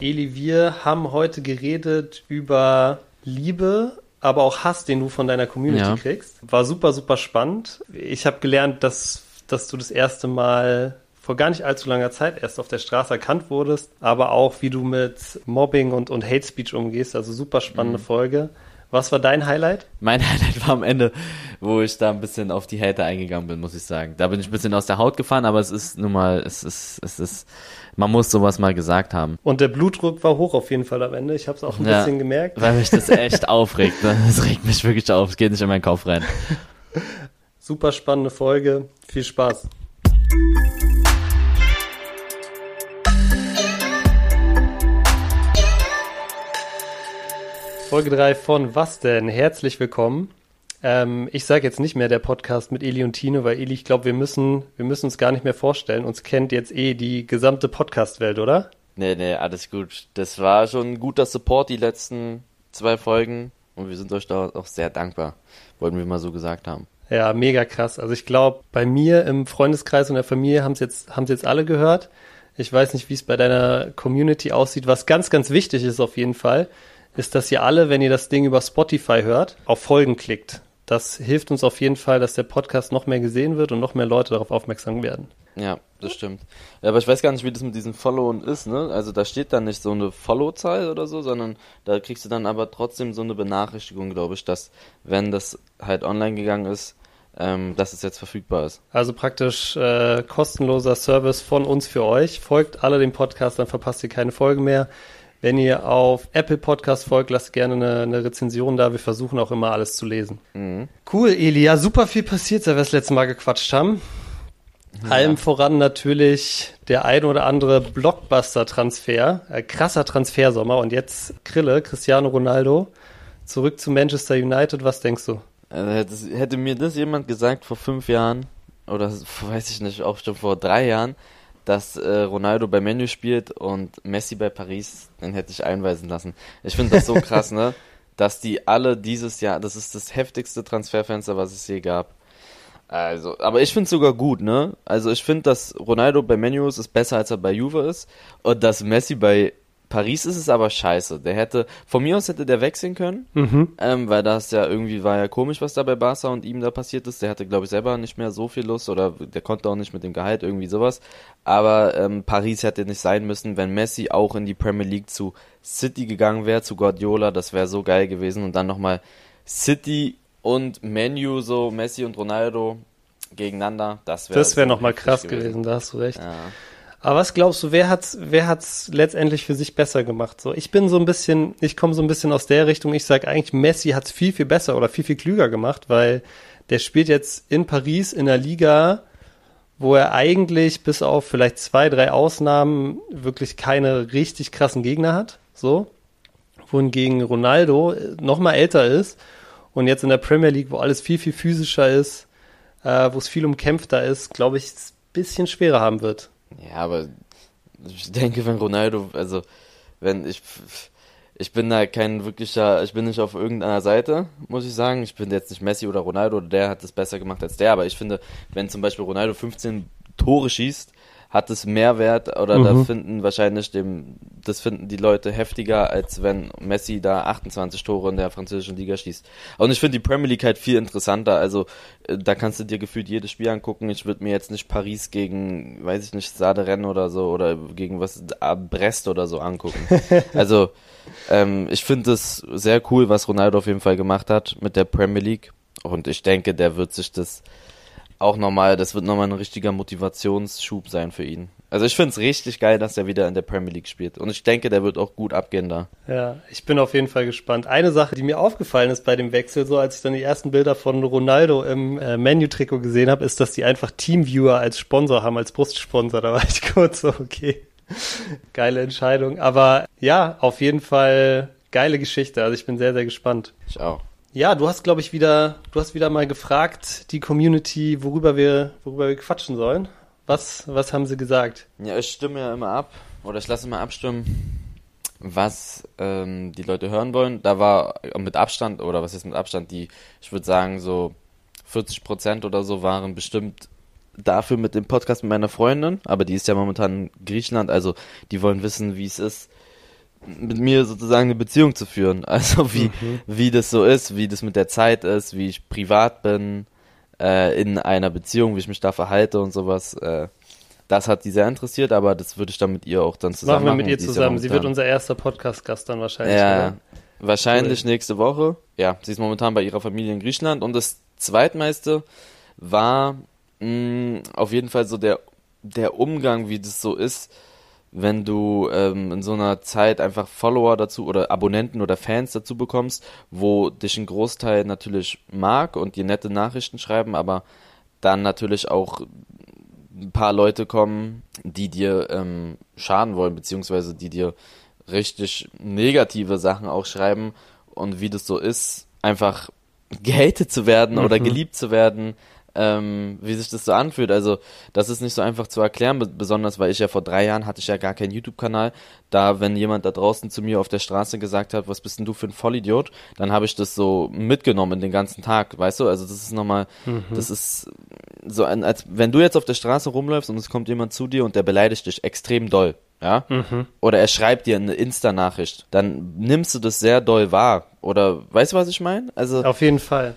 Eli, wir haben heute geredet über Liebe, aber auch Hass, den du von deiner Community Ja. kriegst. War super, super spannend. Ich habe gelernt, dass, dass du das erste Mal vor gar nicht allzu langer Zeit erst auf der Straße erkannt wurdest, aber auch, wie du mit Mobbing und, und Hate Speech umgehst. Also super spannende Folge. Was war dein Highlight? Mein Highlight war am Ende, wo ich da ein bisschen auf die Hater eingegangen bin, muss ich sagen. Da bin ich ein bisschen aus der Haut gefahren, aber es ist nun mal, es ist, es ist, man muss sowas mal gesagt haben. Und der Blutdruck war hoch auf jeden Fall am Ende. Ich habe es auch ein Ja. bisschen gemerkt. Weil mich das echt aufregt. ne? Das regt mich wirklich auf. Es geht nicht in meinen Kopf rein. Super spannende Folge. Viel Spaß. Folge 3 von Was denn? Herzlich willkommen. Ähm, ich sage jetzt nicht mehr der Podcast mit Eli und Tine, weil Eli, ich glaube, wir müssen, wir müssen uns gar nicht mehr vorstellen. Uns kennt jetzt eh die gesamte Podcast-Welt, oder? Nee, nee, alles gut. Das war schon ein guter Support, die letzten zwei Folgen. Und wir sind euch da auch sehr dankbar. Wollten wir mal so gesagt haben. Ja, mega krass. Also ich glaube, bei mir im Freundeskreis und der Familie haben es jetzt, haben's jetzt alle gehört. Ich weiß nicht, wie es bei deiner Community aussieht. Was ganz, ganz wichtig ist auf jeden Fall, ist, dass ihr alle, wenn ihr das Ding über Spotify hört, auf Folgen klickt. Das hilft uns auf jeden Fall, dass der Podcast noch mehr gesehen wird und noch mehr Leute darauf aufmerksam werden. Ja, das stimmt. Ja, aber ich weiß gar nicht, wie das mit diesen Followen ist, ne? Also da steht dann nicht so eine Follow-Zahl oder so, sondern da kriegst du dann aber trotzdem so eine Benachrichtigung, glaube ich, dass, wenn das halt online gegangen ist, ähm, dass es jetzt verfügbar ist. Also praktisch äh, kostenloser Service von uns für euch. Folgt alle dem Podcast, dann verpasst ihr keine Folge mehr. Wenn ihr auf Apple Podcast folgt, lasst gerne eine, eine Rezension da. Wir versuchen auch immer alles zu lesen. Mhm. Cool, Eli. Ja, super viel passiert, seit wir das letzte Mal gequatscht haben. Allem voran natürlich der ein oder andere Blockbuster-Transfer. Äh, krasser Transfersommer. Und jetzt Krille, Cristiano Ronaldo, zurück zu Manchester United. Was denkst du? Also hätte, hätte mir das jemand gesagt vor fünf Jahren, oder weiß ich nicht, auch schon vor drei Jahren, dass äh, Ronaldo bei Menu spielt und Messi bei Paris, dann hätte ich einweisen lassen. Ich finde das so krass, ne? Dass die alle dieses Jahr, das ist das heftigste Transferfenster, was es je gab. Also, aber ich finde es sogar gut, ne? Also ich finde, dass Ronaldo bei Menu ist, ist besser, als er bei Juve ist. Und dass Messi bei Paris ist, ist aber scheiße. Der hätte, von mir aus hätte der wechseln können. Ähm, weil das ja irgendwie war ja komisch, was da bei Barca und ihm da passiert ist. Der hatte, glaube ich, selber nicht mehr so viel Lust oder der konnte auch nicht mit dem Gehalt irgendwie sowas. Aber ähm, Paris hätte nicht sein müssen, wenn Messi auch in die Premier League zu City gegangen wäre, zu Guardiola. Das wäre so geil gewesen. Und dann nochmal City und Menu, so Messi und Ronaldo gegeneinander. Das wäre Das wäre so nochmal krass gewesen. da hast du recht. Ja. Aber was glaubst du, wer hat's, wer hat's letztendlich für sich besser gemacht? So, ich bin so ein bisschen, ich komme so ein bisschen aus der Richtung. Ich sage eigentlich, Messi hat's viel viel besser oder viel viel klüger gemacht, weil der spielt jetzt in Paris in einer Liga, wo er eigentlich bis auf vielleicht zwei drei Ausnahmen wirklich keine richtig krassen Gegner hat. So, wohingegen Ronaldo noch mal älter ist und jetzt in der Premier League, wo alles viel viel physischer ist, äh, wo es viel umkämpfter ist, glaube ich, bisschen schwerer haben wird. Ja, aber ich denke, wenn Ronaldo, also wenn ich ich bin da kein wirklicher, ich bin nicht auf irgendeiner Seite, muss ich sagen. Ich bin jetzt nicht Messi oder Ronaldo, der hat es besser gemacht als der, aber ich finde, wenn zum Beispiel Ronaldo 15 Tore schießt, hat es mehr Wert oder da Mhm. finden wahrscheinlich dem, das finden die Leute heftiger, als wenn Messi da 28 Tore in der französischen Liga schießt. Und ich finde die Premier League halt viel interessanter. Also äh, da kannst du dir gefühlt jedes Spiel angucken. Ich würde mir jetzt nicht Paris gegen, weiß ich nicht, Sade Rennes oder so oder gegen was ah, Brest oder so angucken. also ähm, ich finde es sehr cool, was Ronaldo auf jeden Fall gemacht hat mit der Premier League. Und ich denke, der wird sich das auch nochmal, das wird nochmal ein richtiger Motivationsschub sein für ihn. Also ich finde es richtig geil, dass er wieder in der Premier League spielt. Und ich denke, der wird auch gut abgehen da. Ja, ich bin auf jeden Fall gespannt. Eine Sache, die mir aufgefallen ist bei dem Wechsel, so als ich dann die ersten Bilder von Ronaldo im äh, Menu-Trikot gesehen habe, ist, dass die einfach Teamviewer als Sponsor haben, als Brustsponsor. Da war ich kurz so, okay, geile Entscheidung. Aber ja, auf jeden Fall geile Geschichte. Also ich bin sehr, sehr gespannt. Ich auch. Ja, du hast, glaube ich, wieder, du hast wieder mal gefragt, die Community, worüber wir, worüber wir quatschen sollen. Was, was haben sie gesagt? Ja, ich stimme ja immer ab, oder ich lasse immer abstimmen, was ähm, die Leute hören wollen. Da war mit Abstand, oder was ist mit Abstand, die, ich würde sagen, so 40 Prozent oder so waren bestimmt dafür mit dem Podcast mit meiner Freundin, aber die ist ja momentan in Griechenland, also die wollen wissen, wie es ist, mit mir sozusagen eine Beziehung zu führen. Also wie, mhm. wie das so ist, wie das mit der Zeit ist, wie ich privat bin, äh, in einer Beziehung, wie ich mich da verhalte und sowas. Äh, das hat die sehr interessiert, aber das würde ich dann mit ihr auch dann zusammen machen. Machen wir mit ihr zusammen. Sie wird unser erster Podcast-Gast dann wahrscheinlich. Ja, oder? wahrscheinlich cool. nächste Woche. Ja, sie ist momentan bei ihrer Familie in Griechenland und das zweitmeiste war mh, mm, auf jeden Fall so der, der Umgang, wie das so ist, wenn du ähm, in so einer Zeit einfach Follower dazu oder Abonnenten oder Fans dazu bekommst, wo dich ein Großteil natürlich mag und dir nette Nachrichten schreiben, aber dann natürlich auch ein paar Leute kommen, die dir ähm, schaden wollen, beziehungsweise die dir richtig negative Sachen auch schreiben und wie das so ist, einfach gehatet zu werden mhm. oder geliebt zu werden, ähm, wie sich das so anfühlt. Also das ist nicht so einfach zu erklären, besonders weil ich ja vor drei Jahren hatte ich ja gar keinen YouTube-Kanal. Da, wenn jemand da draußen zu mir auf der Straße gesagt hat, was bist denn du für ein Vollidiot, dann habe ich das so mitgenommen den ganzen Tag, weißt du? Also das ist nochmal, mhm. das ist so, ein, als wenn du jetzt auf der Straße rumläufst und es kommt jemand zu dir und der beleidigt dich extrem doll. Ja? Mhm. Oder er schreibt dir eine Insta-Nachricht, dann nimmst du das sehr doll wahr. Oder weißt du, was ich meine? Also auf jeden Fall.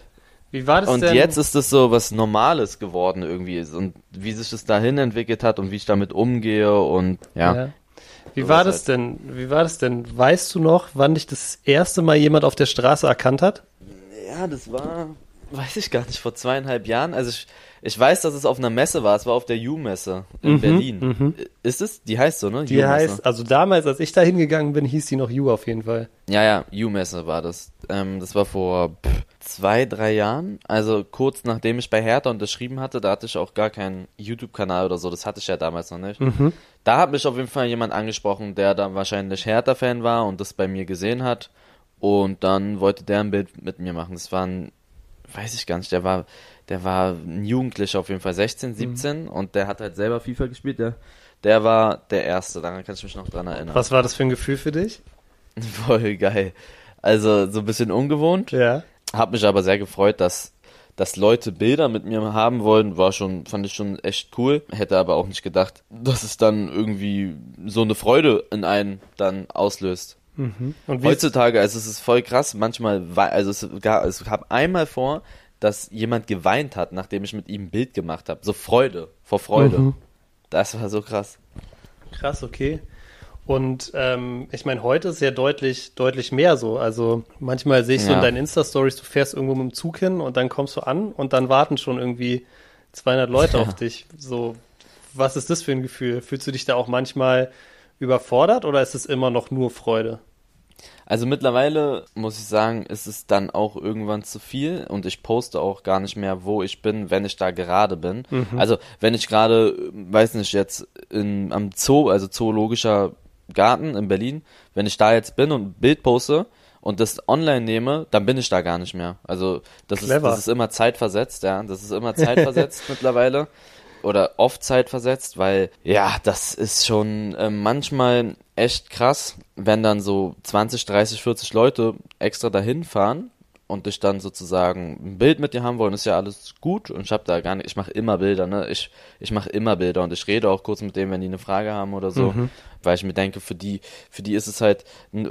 Wie war das und denn? jetzt ist das so was Normales geworden irgendwie und wie sich das dahin entwickelt hat und wie ich damit umgehe und ja. ja. Wie war das halt. denn? Wie war das denn? Weißt du noch, wann dich das erste Mal jemand auf der Straße erkannt hat? Ja, das war, weiß ich gar nicht, vor zweieinhalb Jahren. Also ich, ich weiß, dass es auf einer Messe war. Es war auf der U-Messe in mhm, Berlin. Mhm. Ist es? Die heißt so, ne? Die heißt, also damals, als ich da hingegangen bin, hieß die noch U auf jeden Fall. Ja, ja, U-Messe war das. Ähm, das war vor pff, zwei, drei Jahren. Also kurz nachdem ich bei Hertha unterschrieben hatte, da hatte ich auch gar keinen YouTube-Kanal oder so. Das hatte ich ja damals noch nicht. Mhm. Da hat mich auf jeden Fall jemand angesprochen, der dann wahrscheinlich Hertha-Fan war und das bei mir gesehen hat. Und dann wollte der ein Bild mit mir machen. Das war ein, weiß ich gar nicht, der war, der war ein Jugendlicher auf jeden Fall, 16, 17 mhm. und der hat halt selber FIFA gespielt. Der, der war der Erste, daran kann ich mich noch dran erinnern. Was war das für ein Gefühl für dich? Voll geil. Also so ein bisschen ungewohnt. Ja. Hab mich aber sehr gefreut, dass dass Leute Bilder mit mir haben wollen, war schon, fand ich schon echt cool. Hätte aber auch nicht gedacht, dass es dann irgendwie so eine Freude in einen dann auslöst. Mhm. Und Heutzutage, also es ist voll krass, manchmal, also es gab, es gab einmal vor, dass jemand geweint hat, nachdem ich mit ihm ein Bild gemacht habe. So Freude, vor Freude. Mhm. Das war so krass. Krass, okay. Und ähm, ich meine, heute ist ja deutlich, deutlich mehr so. Also manchmal sehe ich so in deinen Insta-Stories, du fährst irgendwo mit dem Zug hin und dann kommst du an und dann warten schon irgendwie 200 Leute ja. auf dich. So, was ist das für ein Gefühl? Fühlst du dich da auch manchmal überfordert oder ist es immer noch nur Freude? Also mittlerweile muss ich sagen, ist es dann auch irgendwann zu viel und ich poste auch gar nicht mehr, wo ich bin, wenn ich da gerade bin. Mhm. Also wenn ich gerade, weiß nicht, jetzt in, am Zoo, also zoologischer Garten in Berlin, wenn ich da jetzt bin und ein Bild poste und das online nehme, dann bin ich da gar nicht mehr. Also das ist, das ist immer zeitversetzt, ja. Das ist immer zeitversetzt mittlerweile. Oder oft zeitversetzt, weil ja, das ist schon äh, manchmal echt krass, wenn dann so 20, 30, 40 Leute extra dahin fahren und dich dann sozusagen ein Bild mit dir haben wollen, ist ja alles gut und ich habe da gar nicht, ich mache immer Bilder, ne? Ich, ich mache immer Bilder und ich rede auch kurz mit denen, wenn die eine Frage haben oder so, mhm. weil ich mir denke, für die, für die ist es halt,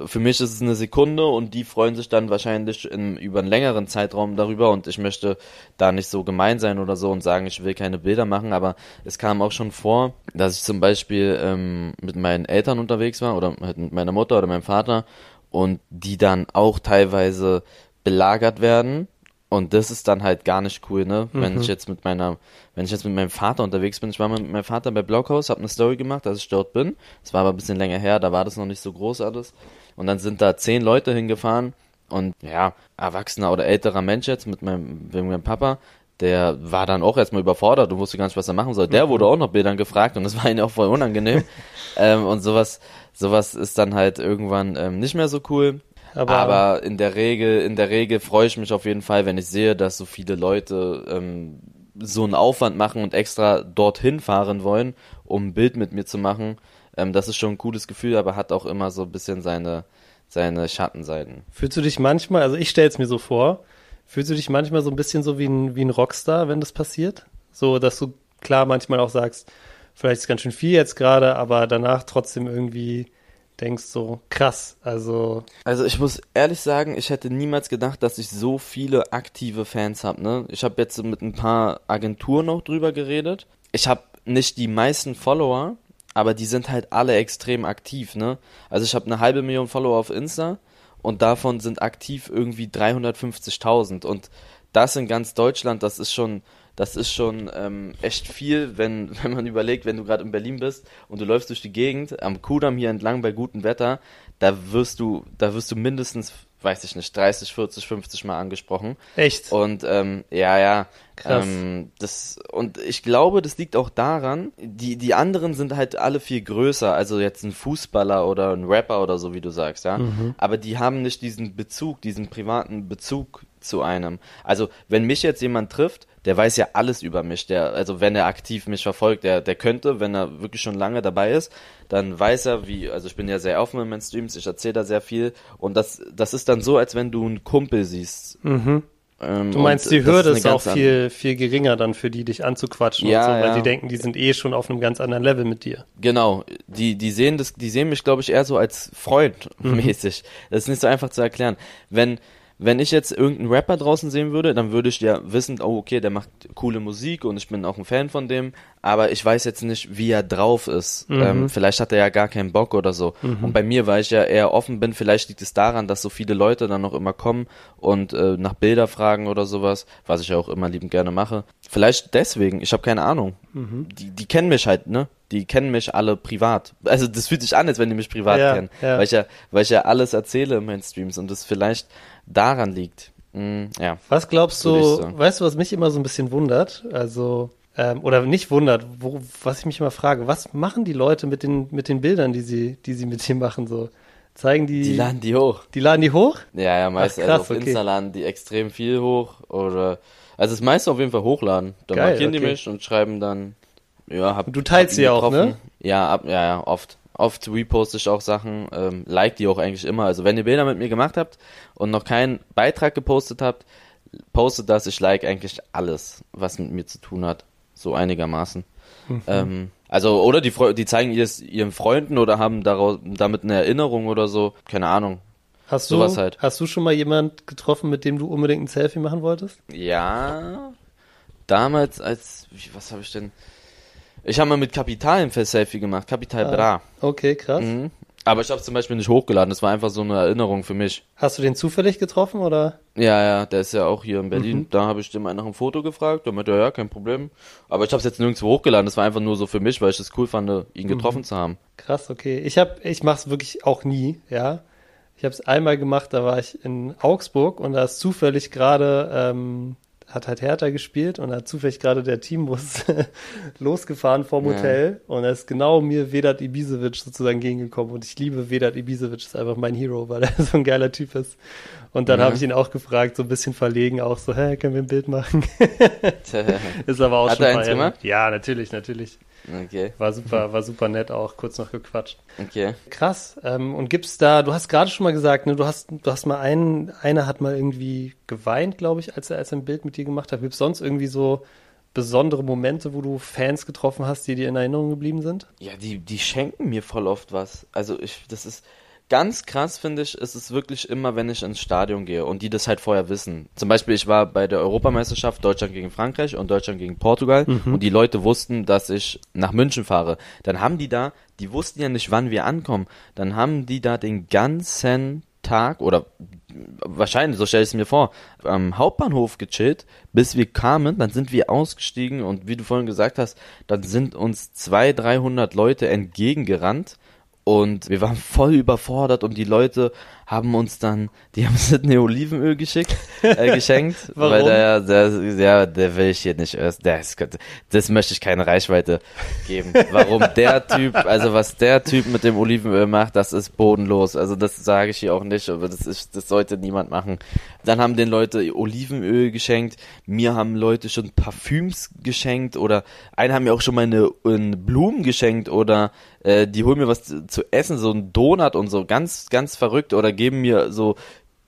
für mich ist es eine Sekunde und die freuen sich dann wahrscheinlich in, über einen längeren Zeitraum darüber und ich möchte da nicht so gemein sein oder so und sagen, ich will keine Bilder machen, aber es kam auch schon vor, dass ich zum Beispiel ähm, mit meinen Eltern unterwegs war oder mit meiner Mutter oder meinem Vater und die dann auch teilweise belagert werden. Und das ist dann halt gar nicht cool, ne? Mhm. Wenn ich jetzt mit meiner, wenn ich jetzt mit meinem Vater unterwegs bin, ich war mit meinem Vater bei Blockhaus, habe eine Story gemacht, dass ich dort bin. Das war aber ein bisschen länger her, da war das noch nicht so groß alles. Und dann sind da zehn Leute hingefahren und ja, erwachsener oder älterer Mensch jetzt mit meinem, mit meinem Papa, der war dann auch erstmal überfordert und wusste gar nicht, was er machen soll. Der mhm. wurde auch noch Bildern gefragt und das war ihm auch voll unangenehm. ähm, und sowas, sowas ist dann halt irgendwann ähm, nicht mehr so cool. Aber, aber, in der Regel, in der Regel freue ich mich auf jeden Fall, wenn ich sehe, dass so viele Leute ähm, so einen Aufwand machen und extra dorthin fahren wollen, um ein Bild mit mir zu machen. Ähm, das ist schon ein cooles Gefühl, aber hat auch immer so ein bisschen seine, seine Schattenseiten. Fühlst du dich manchmal, also ich stelle es mir so vor, fühlst du dich manchmal so ein bisschen so wie ein, wie ein Rockstar, wenn das passiert? So, dass du klar manchmal auch sagst, vielleicht ist ganz schön viel jetzt gerade, aber danach trotzdem irgendwie denkst so, krass, also. Also ich muss ehrlich sagen, ich hätte niemals gedacht, dass ich so viele aktive Fans habe. Ne? Ich habe jetzt mit ein paar Agenturen noch drüber geredet. Ich habe nicht die meisten Follower, aber die sind halt alle extrem aktiv. Ne? Also ich habe eine halbe Million Follower auf Insta und davon sind aktiv irgendwie 350.000 und das in ganz Deutschland, das ist schon das ist schon ähm, echt viel, wenn, wenn man überlegt, wenn du gerade in Berlin bist und du läufst durch die Gegend am Kudamm hier entlang bei gutem Wetter, da wirst du, da wirst du mindestens, weiß ich nicht, 30, 40, 50 Mal angesprochen. Echt? Und ähm, ja, ja. Krass. Ähm, das, und ich glaube, das liegt auch daran, die, die anderen sind halt alle viel größer, also jetzt ein Fußballer oder ein Rapper oder so, wie du sagst, ja. Mhm. Aber die haben nicht diesen Bezug, diesen privaten Bezug zu einem. Also, wenn mich jetzt jemand trifft, der weiß ja alles über mich. Der, also wenn er aktiv mich verfolgt, der, der könnte, wenn er wirklich schon lange dabei ist, dann weiß er, wie, also ich bin ja sehr offen in meinen Streams, ich erzähle da sehr viel und das, das ist dann so, als wenn du einen Kumpel siehst. Mhm. Ähm, Du meinst, die Hürde eine ist auch viel, viel geringer dann für die, dich anzuquatschen Ja, und so, weil ja. die denken, die sind eh schon auf einem ganz anderen Level mit dir. Genau, die, die sehen das, die sehen mich, glaube ich, eher so als Freund Mhm. mäßig. Das ist nicht so einfach zu erklären. Wenn, wenn ich jetzt irgendeinen Rapper draußen sehen würde, dann würde ich ja wissen, oh, okay, der macht coole Musik und ich bin auch ein Fan von dem, aber ich weiß jetzt nicht, wie er drauf ist. Mhm. Ähm, vielleicht hat er ja gar keinen Bock oder so. Und bei mir, weil ich ja eher offen bin, vielleicht liegt es daran, dass so viele Leute dann noch immer kommen und äh, nach Bilder fragen oder sowas, was ich ja auch immer liebend gerne mache. Vielleicht deswegen, ich habe keine Ahnung. Die, die kennen mich halt, ne? Die kennen mich alle privat. Also das fühlt sich an, als wenn die mich privat Ja, kennen. ja. Weil, ich ja, weil ich ja alles erzähle in meinen Streams und das vielleicht daran liegt. Mm, ja. Was glaubst du, sagen. weißt du, was mich immer so ein bisschen wundert? Also, ähm, oder nicht wundert, wo, was ich mich immer frage, was machen die Leute mit den, mit den Bildern, die sie, die sie mit dir machen, so? Zeigen die, Die laden die hoch. die laden die hoch? Ja, ja, meist Ach, krass, also auf okay. Insta laden die extrem viel hoch oder also das meiste auf jeden Fall hochladen. Dann Geil, markieren die okay. mich und schreiben dann ja, hab Und du teilst hab sie ihn auch, ne? Ja, ab, ja, ja, oft. Oft reposte ich auch Sachen, ähm, like die auch eigentlich immer. Also wenn ihr Bilder mit mir gemacht habt und noch keinen Beitrag gepostet habt, postet das. Ich like eigentlich alles, was mit mir zu tun hat. So einigermaßen. Mhm. Ähm, also, oder die, die zeigen es ihren Freunden oder haben daraus, damit eine Erinnerung oder so. Keine Ahnung. Hast du, halt. hast du schon mal jemand getroffen, mit dem du unbedingt ein Selfie machen wolltest? Ja, damals als, was habe ich denn? Ich habe mal mit Kapital ein Selfie gemacht, Kapital Bra. Okay, krass. Mhm. Aber ich habe es zum Beispiel nicht hochgeladen, das war einfach so eine Erinnerung für mich. Hast du den zufällig getroffen oder? Ja, ja, der ist ja auch hier in Berlin. Mhm. Da habe ich dem einen nach einem Foto gefragt, der meinte, ja, kein Problem. Aber ich habe es jetzt nirgendwo hochgeladen, das war einfach nur so für mich, weil ich es cool fand, ihn getroffen zu haben. Krass, okay. Ich hab, ich mach's wirklich auch nie, ja. Ich habe es einmal gemacht, da war ich in Augsburg und da ist zufällig gerade, ähm, hat halt Hertha gespielt und hat zufällig gerade der Teambus losgefahren vom Ja. Hotel und da ist genau mir Vedat Ibisevic sozusagen gegengekommen und ich liebe Vedat Ibisevic, ist einfach mein Hero, weil er so ein geiler Typ ist. Und dann Ja. habe ich ihn auch gefragt, so ein bisschen verlegen, auch so, hä, können wir ein Bild machen? ist aber auch Hat schon er ein eins gemacht? Ja, natürlich, natürlich. War super, war super nett auch, kurz noch gequatscht. Okay. Krass. Ähm, und gibt's da, du hast gerade schon mal gesagt, ne, du hast, du hast mal einen, einer hat mal irgendwie geweint, glaube ich, als er, als er ein Bild mit dir gemacht hat. Gibt's sonst irgendwie so besondere Momente, wo du Fans getroffen hast, die dir in Erinnerung geblieben sind? Ja, die, die schenken mir voll oft was. Also ich, das ist ganz krass, finde ich, ist es wirklich immer, wenn ich ins Stadion gehe und die das halt vorher wissen. Zum Beispiel, ich war bei der Europameisterschaft Deutschland gegen Frankreich und Deutschland gegen Portugal und die Leute wussten, dass ich nach München fahre. Dann haben die da, die wussten ja nicht, wann wir ankommen. Dann haben die da den ganzen Tag oder wahrscheinlich, so stelle ich es mir vor, am Hauptbahnhof gechillt, bis wir kamen, dann sind wir ausgestiegen und wie du vorhin gesagt hast, dann sind uns 200, 300 Leute entgegengerannt und wir waren voll überfordert und die Leute haben uns dann, die haben Sidney Olivenöl geschickt, äh, geschenkt, Warum? weil der, der, der, der will ich hier nicht, erst- der ist, das möchte ich keine Reichweite geben. Warum der Typ, also was der Typ mit dem Olivenöl macht, das ist bodenlos. Also das sage ich hier auch nicht, aber das ist, das sollte niemand machen. Dann haben den Leute Olivenöl geschenkt, mir haben Leute schon Parfüms geschenkt oder einen haben mir auch schon mal eine, eine Blumen geschenkt oder äh, die holen mir was zu, zu essen, so ein Donut und so, ganz, ganz verrückt oder geben mir so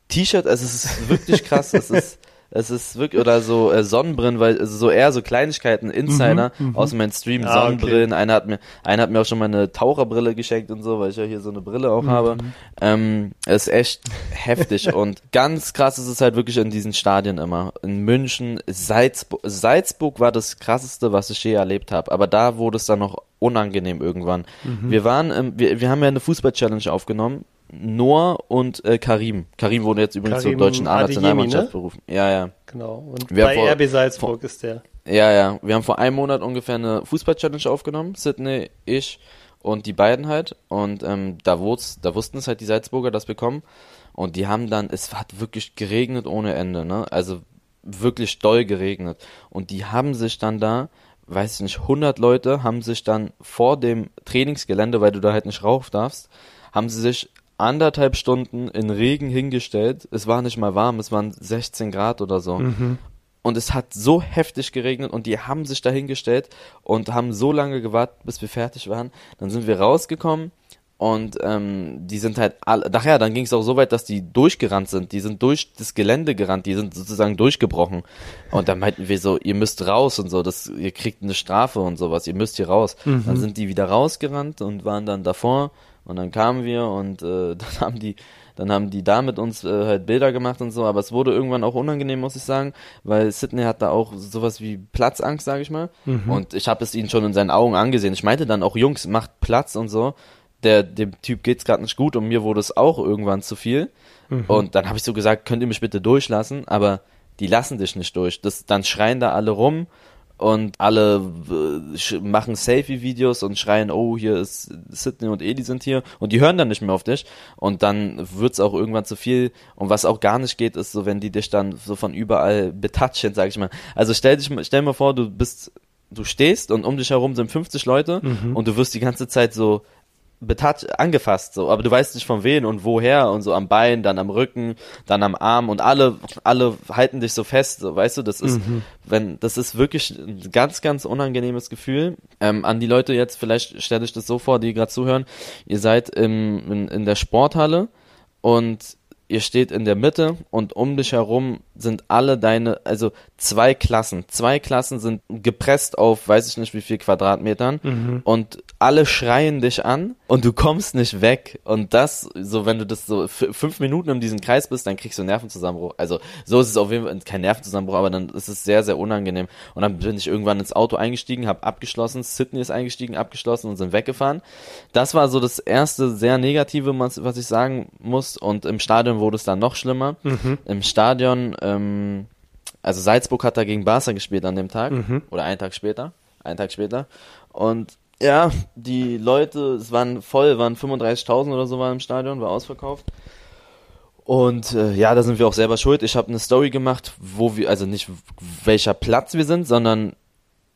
T-Shirt, also es ist wirklich krass, es ist Es ist wirklich, oder so äh, Sonnenbrillen, weil also so eher so Kleinigkeiten, Insider Mhm, mhm. aus dem Mainstream, Ah, Sonnenbrillen. Einer hat mir, einer hat mir auch schon mal eine Taucherbrille geschenkt und so, weil ich ja hier so eine Brille auch habe. Mhm. Ähm, ist echt heftig und ganz krass ist es halt wirklich in diesen Stadien immer. In München, Salzburg, Salzburg war das krasseste, was ich je erlebt habe. Aber da wurde es dann noch unangenehm irgendwann. Mhm. Wir waren, im, wir, wir haben ja eine Fußball-Challenge aufgenommen. Noah und äh, Karim. Karim wurde jetzt übrigens zur Karim deutschen A-Nationalmannschaft ne? berufen. Ja, ja. Genau. Und Wir bei vor- RB Salzburg ist der. Ja, ja. Wir haben vor einem Monat ungefähr eine Fußball-Challenge aufgenommen. Sydney, ich und die beiden halt. Und ähm, da, da wussten es halt die Salzburger das bekommen. Und die haben dann, es hat wirklich geregnet ohne Ende, ne? Also wirklich doll geregnet. Und die haben sich dann da, weiß ich nicht, 100 Leute haben sich dann vor dem Trainingsgelände, weil du da halt nicht rauf darfst, haben sie sich anderthalb Stunden in Regen hingestellt. Es war nicht mal warm, es waren 16 Grad oder so. Und es hat so heftig geregnet und die haben sich da hingestellt und haben so lange gewartet, bis wir fertig waren. Dann sind wir rausgekommen und ähm, die sind halt alle, nachher, dann ging es auch so weit, dass die durchgerannt sind. Die sind durch das Gelände gerannt, die sind sozusagen durchgebrochen. Und dann meinten wir so, ihr müsst raus und so, das, ihr kriegt eine Strafe und sowas, ihr müsst hier raus. Dann sind die wieder rausgerannt und waren dann davor und dann kamen wir und äh, dann haben die dann haben die da mit uns äh, halt Bilder gemacht und so, aber es wurde irgendwann auch unangenehm, muss ich sagen, weil Sydney hat da auch sowas wie Platzangst, sage ich mal. Und ich habe es ihnen schon in seinen Augen angesehen. Ich meinte dann auch, Jungs, macht Platz und so. Der, dem Typ geht's gerade nicht gut und mir wurde es auch irgendwann zu viel. Und dann habe ich so gesagt, könnt ihr mich bitte durchlassen, aber die lassen dich nicht durch. Das, dann schreien da alle rum und alle äh, machen Selfie-Videos und schreien, oh, hier ist Sydney und Edi sind hier. Und die hören dann nicht mehr auf dich. Und dann wird's auch irgendwann zu viel. Und was auch gar nicht geht, ist so, wenn die dich dann so von überall betatschen, sag ich mal. Also stell dich mal, stell mal vor, du bist, du stehst und um dich herum sind 50 Leute und du wirst die ganze Zeit so betat angefasst so, aber du weißt nicht von wen und woher und so am Bein, dann am Rücken, dann am Arm und alle alle halten dich so fest, so, weißt du, das ist wenn das ist wirklich ein ganz ganz unangenehmes Gefühl. Ähm, an die Leute jetzt vielleicht stelle ich das so vor, die gerade zuhören, ihr seid im, in, in der Sporthalle und ihr steht in der Mitte und um dich herum sind alle deine, also zwei Klassen. Zwei Klassen sind gepresst auf, weiß ich nicht wie viel Quadratmetern und alle schreien dich an und du kommst nicht weg. Und das, so wenn du das so fünf Minuten in diesem Kreis bist, dann kriegst du einen Nervenzusammenbruch. Also so ist es auf jeden Fall kein Nervenzusammenbruch, aber dann ist es sehr, sehr unangenehm. Und dann bin ich irgendwann ins Auto eingestiegen, habe abgeschlossen, Sydney ist eingestiegen, abgeschlossen und sind weggefahren. Das war so das erste sehr negative, was was ich sagen muss. Und im Stadion wurde es dann noch schlimmer. Im Stadion, ähm, also Salzburg hat da gegen Barca gespielt an dem Tag oder einen Tag später, einen Tag später. Und ja, die Leute, es waren voll, waren 35.000 oder so waren im Stadion, war ausverkauft. Und äh, ja, da sind wir auch selber schuld. Ich habe eine Story gemacht, wo wir, also nicht welcher Platz wir sind, sondern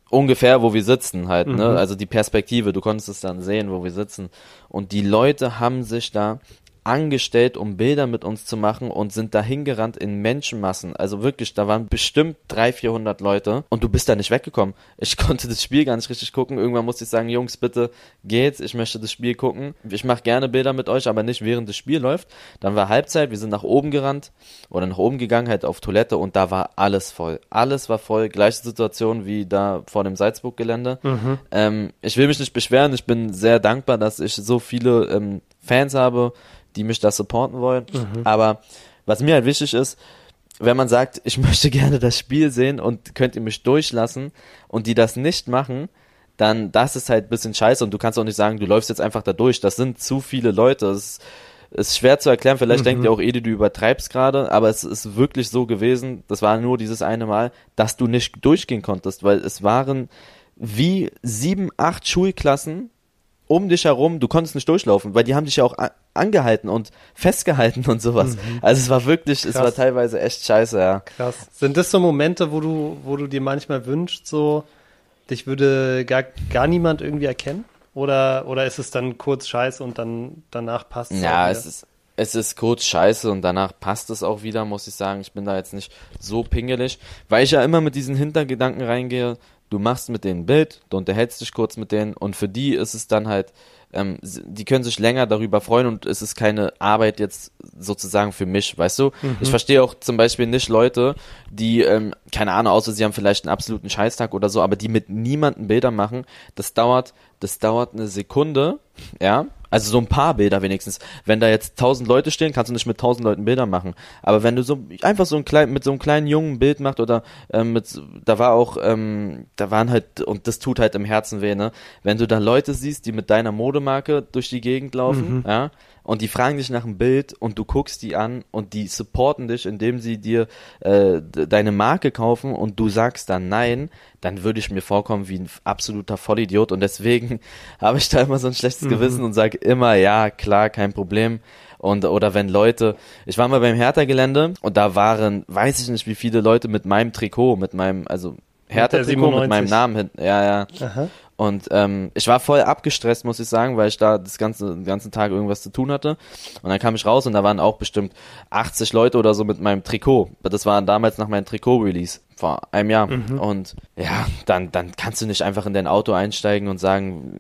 ungefähr, wo wir sitzen halt, ne? Also die Perspektive, du konntest es dann sehen, wo wir sitzen. Und die Leute haben sich da angestellt, um Bilder mit uns zu machen und sind dahin gerannt in Menschenmassen. Also wirklich, da waren bestimmt 300, 400 Leute und du bist da nicht weggekommen. Ich konnte das Spiel gar nicht richtig gucken. Irgendwann musste ich sagen, Jungs, bitte geht's, ich möchte das Spiel gucken. Ich mache gerne Bilder mit euch, aber nicht während das Spiel läuft. Dann war Halbzeit, wir sind nach oben gerannt oder nach oben gegangen, halt auf Toilette und da war alles voll. Alles war voll. Gleiche Situation wie da vor dem Salzburg-Gelände. Ähm, ich will mich nicht beschweren, ich bin sehr dankbar, dass ich so viele ähm, Fans habe, die mich da supporten wollen. Aber was mir halt wichtig ist, wenn man sagt, ich möchte gerne das Spiel sehen und könnt ihr mich durchlassen und die das nicht machen, dann das ist halt ein bisschen scheiße und du kannst auch nicht sagen, du läufst jetzt einfach da durch. Das sind zu viele Leute. Es ist, ist schwer zu erklären. Vielleicht denkt ihr auch, Edi, du übertreibst gerade, aber es ist wirklich so gewesen. Das war nur dieses eine Mal, dass du nicht durchgehen konntest, weil es waren wie sieben, acht Schulklassen um dich herum, du konntest nicht durchlaufen, weil die haben dich ja auch angehalten und festgehalten und sowas. Also es war wirklich, es Krass. war teilweise echt scheiße, ja. Krass. Sind das so Momente, wo du, wo du dir manchmal wünschst, so, dich würde gar, gar niemand irgendwie erkennen? Oder, oder ist es dann kurz scheiße und dann danach passt es Ja, auch es ist, es ist kurz scheiße und danach passt es auch wieder, muss ich sagen. Ich bin da jetzt nicht so pingelig, weil ich ja immer mit diesen Hintergedanken reingehe. Du machst mit denen ein Bild, du unterhältst dich kurz mit denen und für die ist es dann halt, ähm, die können sich länger darüber freuen und es ist keine Arbeit jetzt sozusagen für mich, weißt du? Mhm. Ich verstehe auch zum Beispiel nicht Leute, die, ähm, keine Ahnung, außer sie haben vielleicht einen absoluten Scheißtag oder so, aber die mit niemandem Bilder machen, das dauert, das dauert eine Sekunde, ja, also so ein paar Bilder wenigstens. Wenn da jetzt tausend Leute stehen, kannst du nicht mit tausend Leuten Bilder machen. Aber wenn du so einfach so ein klein mit so einem kleinen Jungen ein Bild macht oder ähm, mit, da war auch, ähm, da waren halt und das tut halt im Herzen weh, ne? Wenn du da Leute siehst, die mit deiner Modemarke durch die Gegend laufen, ja, und die fragen dich nach einem Bild und du guckst die an und die supporten dich, indem sie dir äh, deine Marke kaufen und du sagst dann nein, dann würde ich mir vorkommen wie ein absoluter Vollidiot und deswegen habe ich da immer so ein schlechtes Gewissen und sage immer ja, klar, kein Problem. Und oder wenn Leute, ich war mal beim Hertha-Gelände und da waren, weiß ich nicht, wie viele Leute mit meinem Trikot, mit meinem, also Hertha-Trikot mit 97. meinem Namen hin, ja, ja. Aha. Und ähm, ich war voll abgestresst, muss ich sagen, weil ich da das ganze, den ganzen Tag irgendwas zu tun hatte. Und dann kam ich raus und da waren auch bestimmt 80 Leute oder so mit meinem Trikot. Das war damals nach meinem Trikot-Release vor einem Jahr. Und ja, dann, dann kannst du nicht einfach in dein Auto einsteigen und sagen,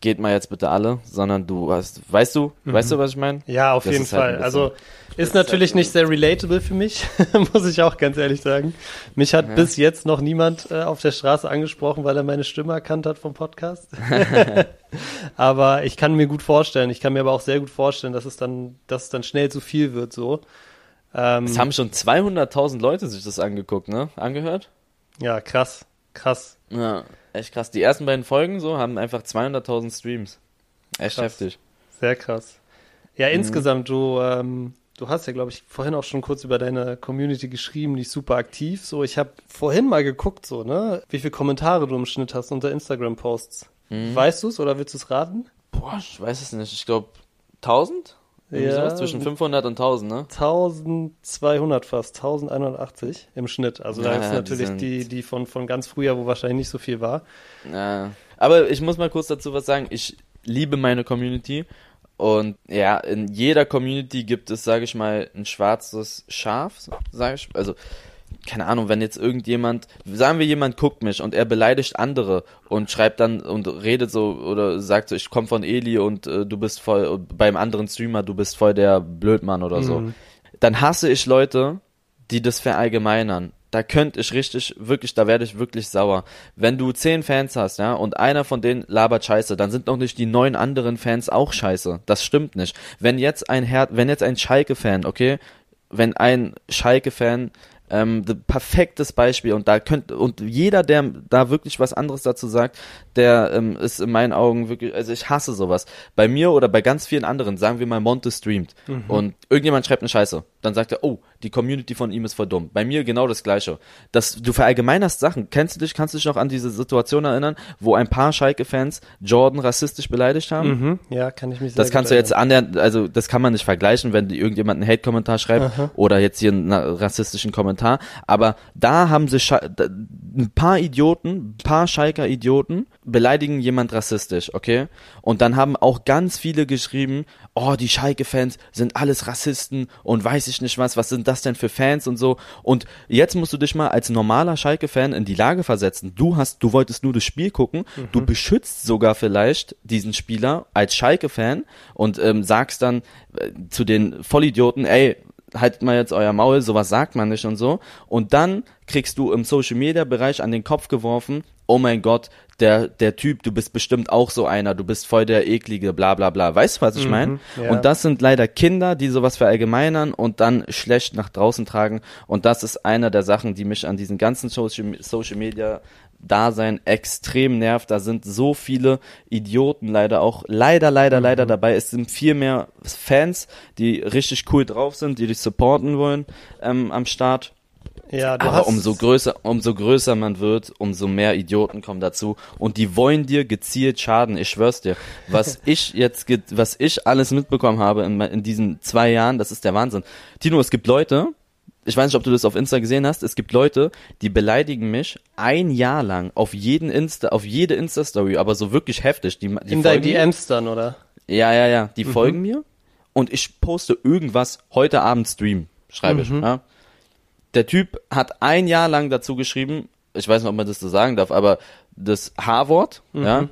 geht mal jetzt bitte alle, sondern du hast, weißt du, weißt du, was ich meine? Ja, auf Das jeden halt Fall. bisschen- also ist natürlich nicht sehr relatable für mich, muss ich auch ganz ehrlich sagen. Mich hat bis jetzt noch niemand äh, auf der Straße angesprochen, weil er meine Stimme erkannt hat vom Podcast. aber ich kann mir gut vorstellen, ich kann mir aber auch sehr gut vorstellen, dass es dann, dass es dann schnell zu viel wird so. Ähm, Es haben schon 200.000 Leute sich das angeguckt, ne? Angehört? ja, krass, krass. Ja, echt krass. Die ersten beiden Folgen so haben einfach 200.000 Streams. Echt Krass. heftig. Sehr krass. Ja, insgesamt, du, ähm, du hast ja, glaube ich, vorhin auch schon kurz über deine Community geschrieben, die ist super aktiv. So, ich habe vorhin mal geguckt, so, ne, wie viele Kommentare du im Schnitt hast unter Instagram-Posts. Weißt du es oder willst du es raten? Boah, ich weiß es nicht. Ich glaube 1000? Irgendwie Ja, sowas zwischen 500 und 1000, ne? 1200 fast, 1180 im Schnitt. Also da Ja, ist die natürlich sind- die, die von, von ganz früher, wo wahrscheinlich nicht so viel war. Ja. Aber ich muss mal kurz dazu was sagen. Ich liebe meine Community. Und ja, in jeder Community gibt es, sage ich mal, ein schwarzes Schaf, sage ich. Also, keine Ahnung, wenn jetzt irgendjemand, sagen wir jemand guckt mich und er beleidigt andere und schreibt dann und redet so oder sagt so, ich komme von Eli und äh, du bist voll, beim anderen Streamer, du bist voll der Blödmann oder so. Dann hasse ich Leute, die das verallgemeinern. Da könnte ich richtig, wirklich, da werde ich wirklich sauer. Wenn du zehn Fans hast, ja, und einer von denen labert scheiße, dann sind noch nicht die neun anderen Fans auch scheiße. Das stimmt nicht. Wenn jetzt ein Her wenn jetzt ein Schalke-Fan, okay, wenn ein Schalke-Fan ähm, perfektes Beispiel und da könnte und jeder, der da wirklich was anderes dazu sagt, der ähm, ist in meinen Augen wirklich, also ich hasse sowas. Bei mir oder bei ganz vielen anderen, sagen wir mal, Monte streamt und irgendjemand schreibt eine Scheiße, dann sagt er, oh, die Community von ihm ist voll dumm. Bei mir genau das Gleiche. Das, du verallgemeinerst Sachen. Kennst du dich, kannst du dich noch an diese Situation erinnern, wo ein paar Schalke-Fans Jordan rassistisch beleidigt haben? Mhm. Ja, kann ich mich sehr Das kannst du jetzt annähernd, also das kann man nicht vergleichen, wenn irgendjemand einen Hate-Kommentar schreibt oder jetzt hier einen rassistischen Kommentar. Aber da haben sich ein paar Idioten, ein paar Schalker Idioten beleidigen jemand rassistisch, okay? Und dann haben auch ganz viele geschrieben, oh, die Schalke-Fans sind alles Rassisten und weiß ich nicht was, was sind das denn für Fans und so. Und jetzt musst du dich mal als normaler Schalke-Fan in die Lage versetzen. Du hast, du wolltest nur das Spiel gucken, du beschützt sogar vielleicht diesen Spieler als Schalke-Fan und ähm, sagst dann äh, zu den Vollidioten, ey, haltet mal jetzt euer Maul, sowas sagt man nicht und so. Und dann kriegst du im Social Media Bereich an den Kopf geworfen, oh mein Gott, der, der Typ, du bist bestimmt auch so einer, du bist voll der eklige, bla bla bla. Weißt du, was ich meine? ja. Und das sind leider Kinder, die sowas verallgemeinern und dann schlecht nach draußen tragen. Und das ist einer der Sachen, die mich an diesen ganzen Social, Social Media Dasein extrem nervt. Da sind so viele Idioten leider auch, leider, leider, leider dabei. Es sind viel mehr Fans, die richtig cool drauf sind, die dich supporten wollen ähm, am Start. Ja, du Aber hast umso größer, umso größer man wird, umso mehr Idioten kommen dazu und die wollen dir gezielt schaden. Ich schwör's dir. Was ich jetzt, was ich alles mitbekommen habe in, in diesen zwei Jahren, das ist der Wahnsinn. Tino, es gibt Leute, ich weiß nicht, ob du das auf Insta gesehen hast, es gibt Leute, die beleidigen mich ein Jahr lang auf jeden Insta, auf jede Insta-Story, aber so wirklich heftig. Die, die in deinen. DMs dann, oder? Ja, ja, ja. Die folgen mir und ich poste irgendwas heute Abend Stream, schreibe ich. Ja. Der Typ hat ein Jahr lang dazu geschrieben, ich weiß nicht, ob man das so sagen darf, aber das H-Wort, Mhm. ja,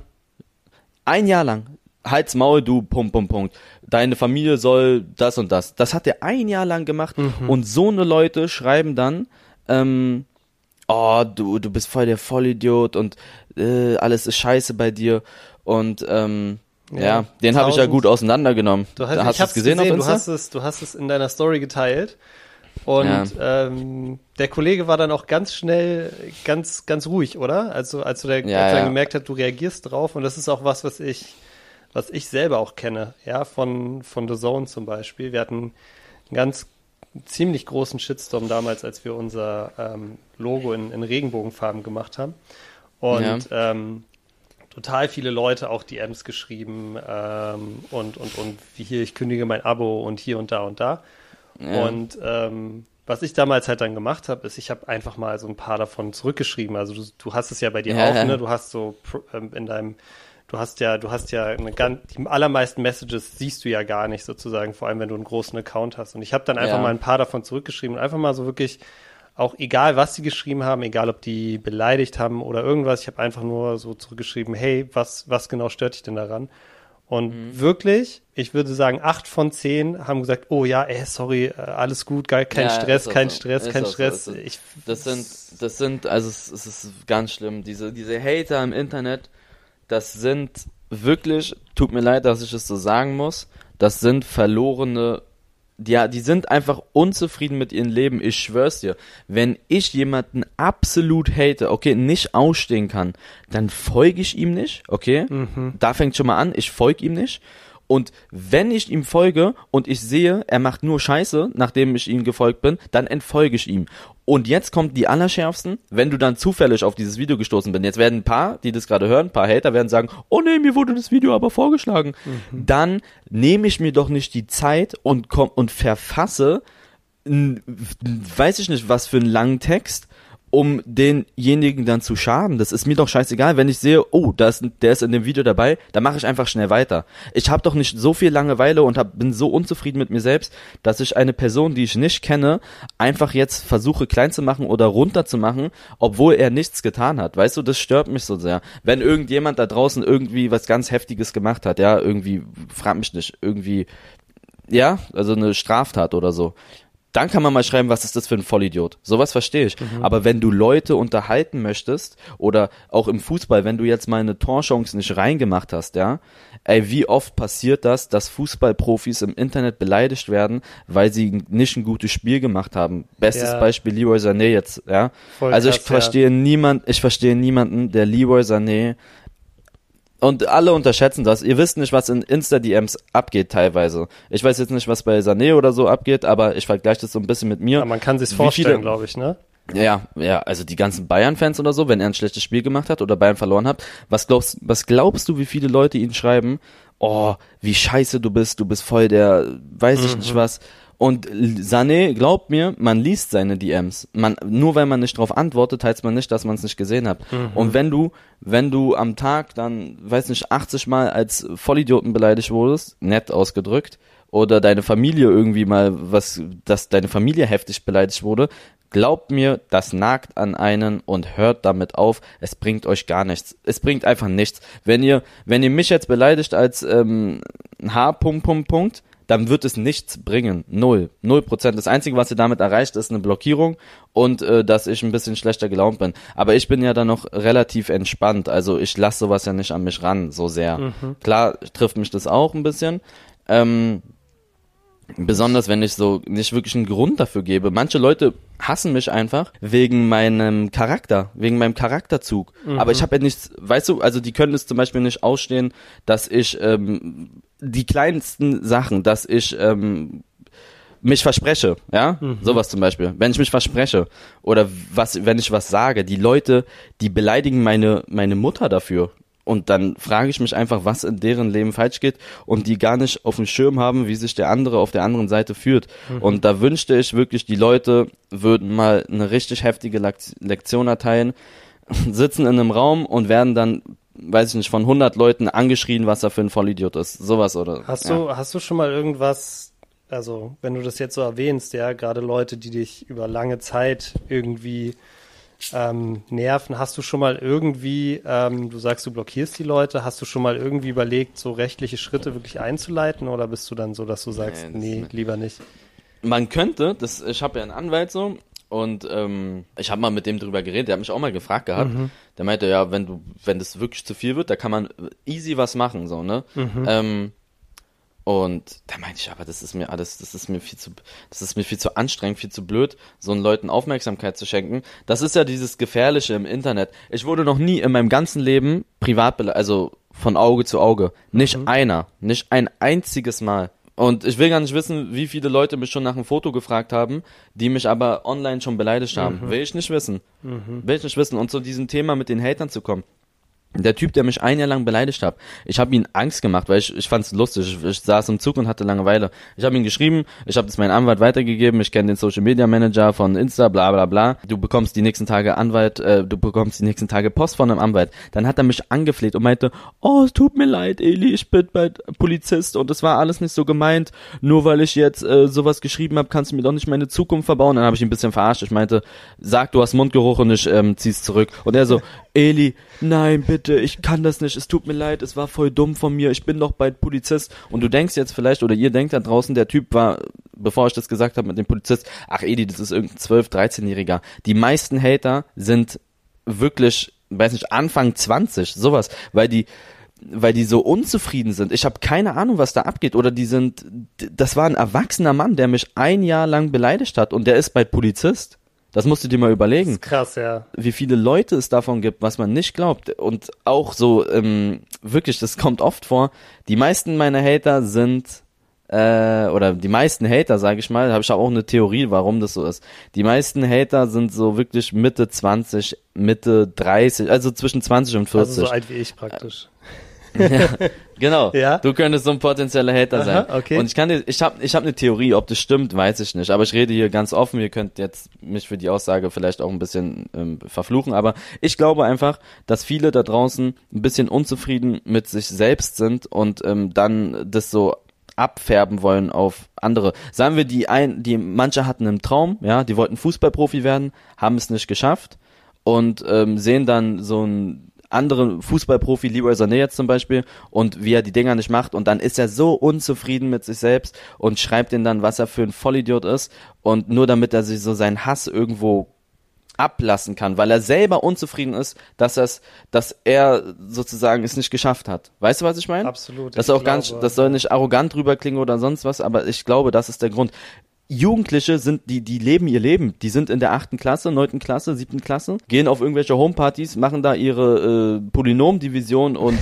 ein Jahr lang, Halt's Maul, du, Punkt, Punkt, Punkt. Deine Familie soll das und das. Das hat er ein Jahr lang gemacht Mhm. und so eine Leute schreiben dann, ähm, oh, du, du bist voll der Vollidiot und äh, alles ist scheiße bei dir und ähm, ja, Ja, den habe ich ja gut auseinandergenommen. Du hast, Da hast es gesehen, auf du hast es, du hast es in deiner Story geteilt. Und Ja. ähm, der Kollege war dann auch ganz schnell ganz, ganz ruhig, oder? Also als du, der, Ja, ja. gemerkt hat, du reagierst drauf. Und das ist auch was, was ich, was ich selber auch kenne, ja, von, von The Zone zum Beispiel. Wir hatten einen ganz ziemlich großen Shitstorm damals, als wir unser ähm, Logo in, in Regenbogenfarben gemacht haben. Und ähm, total viele Leute auch DMs geschrieben ähm, und, und, und wie hier, ich kündige mein Abo und hier und da und da. Ja. Und ähm, was ich damals halt dann gemacht habe, ist, ich habe einfach mal so ein paar davon zurückgeschrieben. Also du, du hast es ja bei dir Ja, auch, ne? Du hast so ähm, in deinem, du hast ja, du hast ja eine ganz, die allermeisten Messages siehst du ja gar nicht sozusagen, vor allem wenn du einen großen Account hast. Und ich habe dann einfach Ja. mal ein paar davon zurückgeschrieben und einfach mal so wirklich auch egal, was sie geschrieben haben, egal ob die beleidigt haben oder irgendwas, ich habe einfach nur so zurückgeschrieben, hey, was, was genau stört dich denn daran? Und Mhm. wirklich, ich würde sagen, acht von zehn haben gesagt, oh ja, ey, sorry, äh, alles gut, geil, kein Ja, Stress, kein so. Stress, Ist kein so, Stress. so. Ich, Das sind, das sind, also es, es ist ganz schlimm. Diese, diese Hater im Internet, das sind wirklich, tut mir leid, dass ich es so sagen muss, das sind verlorene, ja, die sind einfach unzufrieden mit ihrem Leben. Ich schwör's dir, wenn ich jemanden absolut hate, okay, nicht ausstehen kann, dann folge ich ihm nicht, okay? Da fängt schon mal an, ich folge ihm nicht. Und wenn ich ihm folge und ich sehe, er macht nur Scheiße, nachdem ich ihm gefolgt bin, dann entfolge ich ihm. Und jetzt kommt die allerschärfsten, wenn du dann zufällig auf dieses Video gestoßen bist. Jetzt werden ein paar, die das gerade hören, ein paar Hater werden sagen, oh nee, mir wurde das Video aber vorgeschlagen. Dann nehme ich mir doch nicht die Zeit und komm und verfasse, weiß ich nicht, was für einen langen Text, um denjenigen dann zu schaden. Das ist mir doch scheißegal, wenn ich sehe, oh, da ist, der ist in dem Video dabei, dann mache ich einfach schnell weiter. Ich habe doch nicht so viel Langeweile und hab, bin so unzufrieden mit mir selbst, dass ich eine Person, die ich nicht kenne, einfach jetzt versuche klein zu machen oder runter zu machen, obwohl er nichts getan hat. Weißt du, das stört mich so sehr. Wenn irgendjemand da draußen irgendwie was ganz Heftiges gemacht hat, ja, irgendwie, frag mich nicht, irgendwie, ja, also eine Straftat oder so. Dann kann man mal schreiben, was ist das für ein Vollidiot. Sowas verstehe ich. Aber wenn du Leute unterhalten möchtest oder auch im Fußball, wenn du jetzt mal eine Torchance nicht reingemacht hast, ja, ey, wie oft passiert das, dass Fußballprofis im Internet beleidigt werden, weil sie nicht ein gutes Spiel gemacht haben? Bestes Ja. Beispiel Leroy Sané jetzt, ja. Voll also ich krass, ja. verstehe niemand, ich verstehe niemanden, der Leroy Sané und alle unterschätzen das. Ihr wisst nicht, was in Insta-DMs abgeht teilweise. Ich weiß jetzt nicht, was bei Sané oder so abgeht, aber ich vergleiche das so ein bisschen mit mir. ja, man kann sich's vorstellen, glaube ich, ne? Ja, ja, also die ganzen Bayern-Fans oder so, wenn er ein schlechtes Spiel gemacht hat oder Bayern verloren hat, was glaubst, was glaubst du, wie viele Leute ihn schreiben? Oh, wie scheiße du bist, du bist voll der, weiß ich nicht was. Und Sané, glaubt mir, man liest seine DMs. Man, nur weil man nicht darauf antwortet, heißt man nicht, dass man es nicht gesehen hat. Und wenn du, wenn du am Tag dann, weiß nicht, 80 Mal als Vollidioten beleidigt wurdest, nett ausgedrückt, oder deine Familie irgendwie mal was, dass deine Familie heftig beleidigt wurde, glaubt mir, das nagt an einen und hört damit auf. Es bringt euch gar nichts. Es bringt einfach nichts. Wenn ihr, wenn ihr mich jetzt beleidigt als ähm, H. Punkt, Punkt, Punkt, dann wird es nichts bringen. Null. Null Prozent. Das Einzige, was ihr damit erreicht, ist eine Blockierung und äh, dass ich ein bisschen schlechter gelaunt bin. Aber ich bin ja dann noch relativ entspannt. Also ich lasse sowas ja nicht an mich ran, so sehr. Klar trifft mich das auch ein bisschen. Ähm, Besonders wenn ich so nicht wirklich einen Grund dafür gebe. Manche Leute hassen mich einfach wegen meinem Charakter, wegen meinem Charakterzug. Aber ich habe ja nichts, weißt du, also die können es zum Beispiel nicht ausstehen, dass ich ähm, die kleinsten Sachen, dass ich ähm, mich verspreche, ja, sowas zum Beispiel. Wenn ich mich verspreche oder was, wenn ich was sage, die Leute, die beleidigen meine meine Mutter dafür. Und dann frage ich mich einfach, was in deren Leben falsch geht und die gar nicht auf dem Schirm haben, wie sich der andere auf der anderen Seite fühlt. Und da wünschte ich wirklich, die Leute würden mal eine richtig heftige Lekt- Lektion erteilen, sitzen in einem Raum und werden dann, weiß ich nicht, von 100 Leuten angeschrien, was er für ein Vollidiot ist. Sowas oder. Hast ja. du, hast du schon mal irgendwas, also wenn du das jetzt so erwähnst, ja, gerade Leute, die dich über lange Zeit irgendwie ähm, nerven. Hast du schon mal irgendwie, ähm, du sagst, du blockierst die Leute, hast du schon mal irgendwie überlegt, so rechtliche Schritte wirklich einzuleiten oder bist du dann so, dass du sagst, nee, nee lieber nicht? Man könnte, das, ich habe ja einen Anwalt so und ähm, ich habe mal mit dem drüber geredet, der hat mich auch mal gefragt gehabt. Mhm. Der meinte, ja, wenn du, wenn das wirklich zu viel wird, da kann man easy was machen, so, ne? Mhm. Ähm, und da meinte ich, aber das ist mir alles, das ist mir viel zu, das ist mir viel zu anstrengend, viel zu blöd, so einen Leuten Aufmerksamkeit zu schenken. Das ist ja dieses Gefährliche im Internet. Ich wurde noch nie in meinem ganzen Leben privat, also von Auge zu Auge. Nicht mhm. einer, nicht ein einziges Mal. Und ich will gar nicht wissen, wie viele Leute mich schon nach einem Foto gefragt haben, die mich aber online schon beleidigt haben. Mhm. Will ich nicht wissen. Mhm. Will ich nicht wissen. Und zu diesem Thema mit den Hatern zu kommen. Der Typ, der mich ein Jahr lang beleidigt hat, ich habe ihm Angst gemacht, weil ich, ich fand es lustig. Ich, ich, saß im Zug und hatte Langeweile. Ich habe ihm geschrieben, ich habe das meinem Anwalt weitergegeben, ich kenne den Social Media Manager von Insta, bla bla bla. Du bekommst die nächsten Tage Anwalt, äh, du bekommst die nächsten Tage Post von einem Anwalt. Dann hat er mich angefleht und meinte, oh, es tut mir leid, Eli, ich bin bei Polizist und es war alles nicht so gemeint. Nur weil ich jetzt äh, sowas geschrieben habe, kannst du mir doch nicht meine Zukunft verbauen. Dann habe ich ihn ein bisschen verarscht. Ich meinte, sag, du hast Mundgeruch und ich ähm, zieh's zurück. Und er so, Eli, nein, bitte, ich kann das nicht, es tut mir leid, es war voll dumm von mir, ich bin doch bald Polizist. Und du denkst jetzt vielleicht, oder ihr denkt da draußen, der Typ war, bevor ich das gesagt habe mit dem Polizist, ach Eli, das ist irgendein 12-, 13-Jähriger. Die meisten Hater sind wirklich, weiß nicht, Anfang 20, sowas, weil die, weil die so unzufrieden sind. Ich habe keine Ahnung, was da abgeht. Oder die sind, das war ein erwachsener Mann, der mich ein Jahr lang beleidigt hat und der ist bald Polizist. Das musst du dir mal überlegen. krass, ja. Wie viele Leute es davon gibt, was man nicht glaubt. Und auch so, ähm, wirklich, das kommt oft vor. Die meisten meiner Hater sind, äh, oder die meisten Hater, sage ich mal, habe ich auch eine Theorie, warum das so ist. Die meisten Hater sind so wirklich Mitte 20, Mitte 30, also zwischen 20 und 40. Also so alt wie ich praktisch. Ja, genau. Ja? Du könntest so ein potenzieller Hater Aha, sein. Okay. Und ich kann dir, ich habe ich hab eine Theorie, ob das stimmt, weiß ich nicht. Aber ich rede hier ganz offen. Ihr könnt jetzt mich für die Aussage vielleicht auch ein bisschen ähm, verfluchen. Aber ich glaube einfach, dass viele da draußen ein bisschen unzufrieden mit sich selbst sind und ähm, dann das so abfärben wollen auf andere. Sagen wir, die ein, die manche hatten einen Traum, ja, die wollten Fußballprofi werden, haben es nicht geschafft und ähm, sehen dann so ein anderen Fußballprofi, Leroy Sané jetzt zum Beispiel, und wie er die Dinger nicht macht, und dann ist er so unzufrieden mit sich selbst und schreibt ihn dann, was er für ein Vollidiot ist, und nur damit er sich so seinen Hass irgendwo ablassen kann, weil er selber unzufrieden ist, dass er dass er sozusagen es nicht geschafft hat. Weißt du, was ich meine? Absolut. Das ist auch glaube, ganz, das soll nicht arrogant rüberklingen oder sonst was, aber ich glaube, das ist der Grund. Jugendliche sind, die, die leben ihr Leben. Die sind in der achten Klasse, neunten Klasse, siebten Klasse, gehen auf irgendwelche Homepartys, machen da ihre äh, Polynomdivision und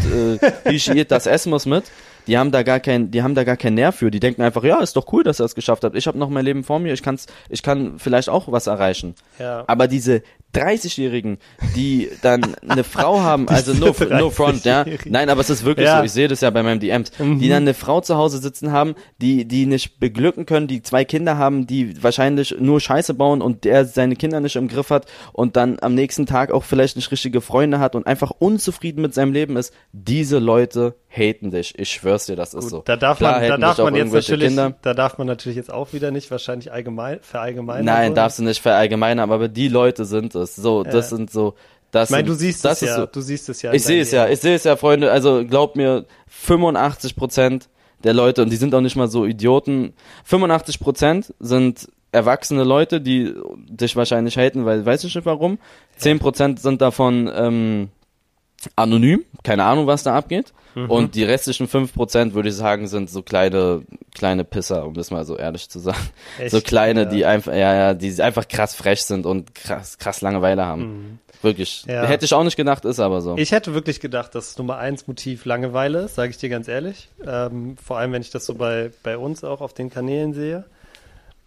äh, das Esmos mit. Die haben da gar kein, die haben da gar keinen Nerv für. Die denken einfach, ja, ist doch cool, dass er es geschafft hat. Ich habe noch mein Leben vor mir, ich kann's, ich kann vielleicht auch was erreichen. Ja. Aber diese 30-Jährigen, die dann eine Frau haben, also no, no front, ja. Nein, aber es ist wirklich ja. so, ich sehe das ja bei meinem DMs, mhm. die dann eine Frau zu Hause sitzen haben, die, die nicht beglücken können, die zwei Kinder haben, die wahrscheinlich nur Scheiße bauen und der seine Kinder nicht im Griff hat und dann am nächsten Tag auch vielleicht nicht richtige Freunde hat und einfach unzufrieden mit seinem Leben ist. Diese Leute haten dich. Ich schwör's dir, das ist Gut, so. Da darf Klar, man, da darf man jetzt natürlich, Kinder. da darf man natürlich jetzt auch wieder nicht wahrscheinlich allgemein, verallgemeinern. Nein, darfst du nicht verallgemeinern, aber die Leute sind es. So, das sind so, das ich meine, du siehst es ja, so. du siehst es ja. Ich sehe es ja, ich sehe es ja, Freunde. Also glaub mir, 85 Prozent der Leute, und die sind auch nicht mal so Idioten, 85 Prozent sind erwachsene Leute, die dich wahrscheinlich haten, weil weiß ich nicht warum. 10 Prozent sind davon ähm, anonym, keine Ahnung, was da abgeht. Mhm. Und die restlichen 5% würde ich sagen, sind so kleine, kleine Pisser, um das mal so ehrlich zu sagen. Echt? So kleine, ja. die einfach, ja, ja, die einfach krass frech sind und krass, krass Langeweile haben. Mhm. Wirklich. Ja. Hätte ich auch nicht gedacht, ist aber so. Ich hätte wirklich gedacht, dass Nummer eins Motiv Langeweile ist, sage ich dir ganz ehrlich. Ähm, vor allem, wenn ich das so bei, bei uns auch auf den Kanälen sehe.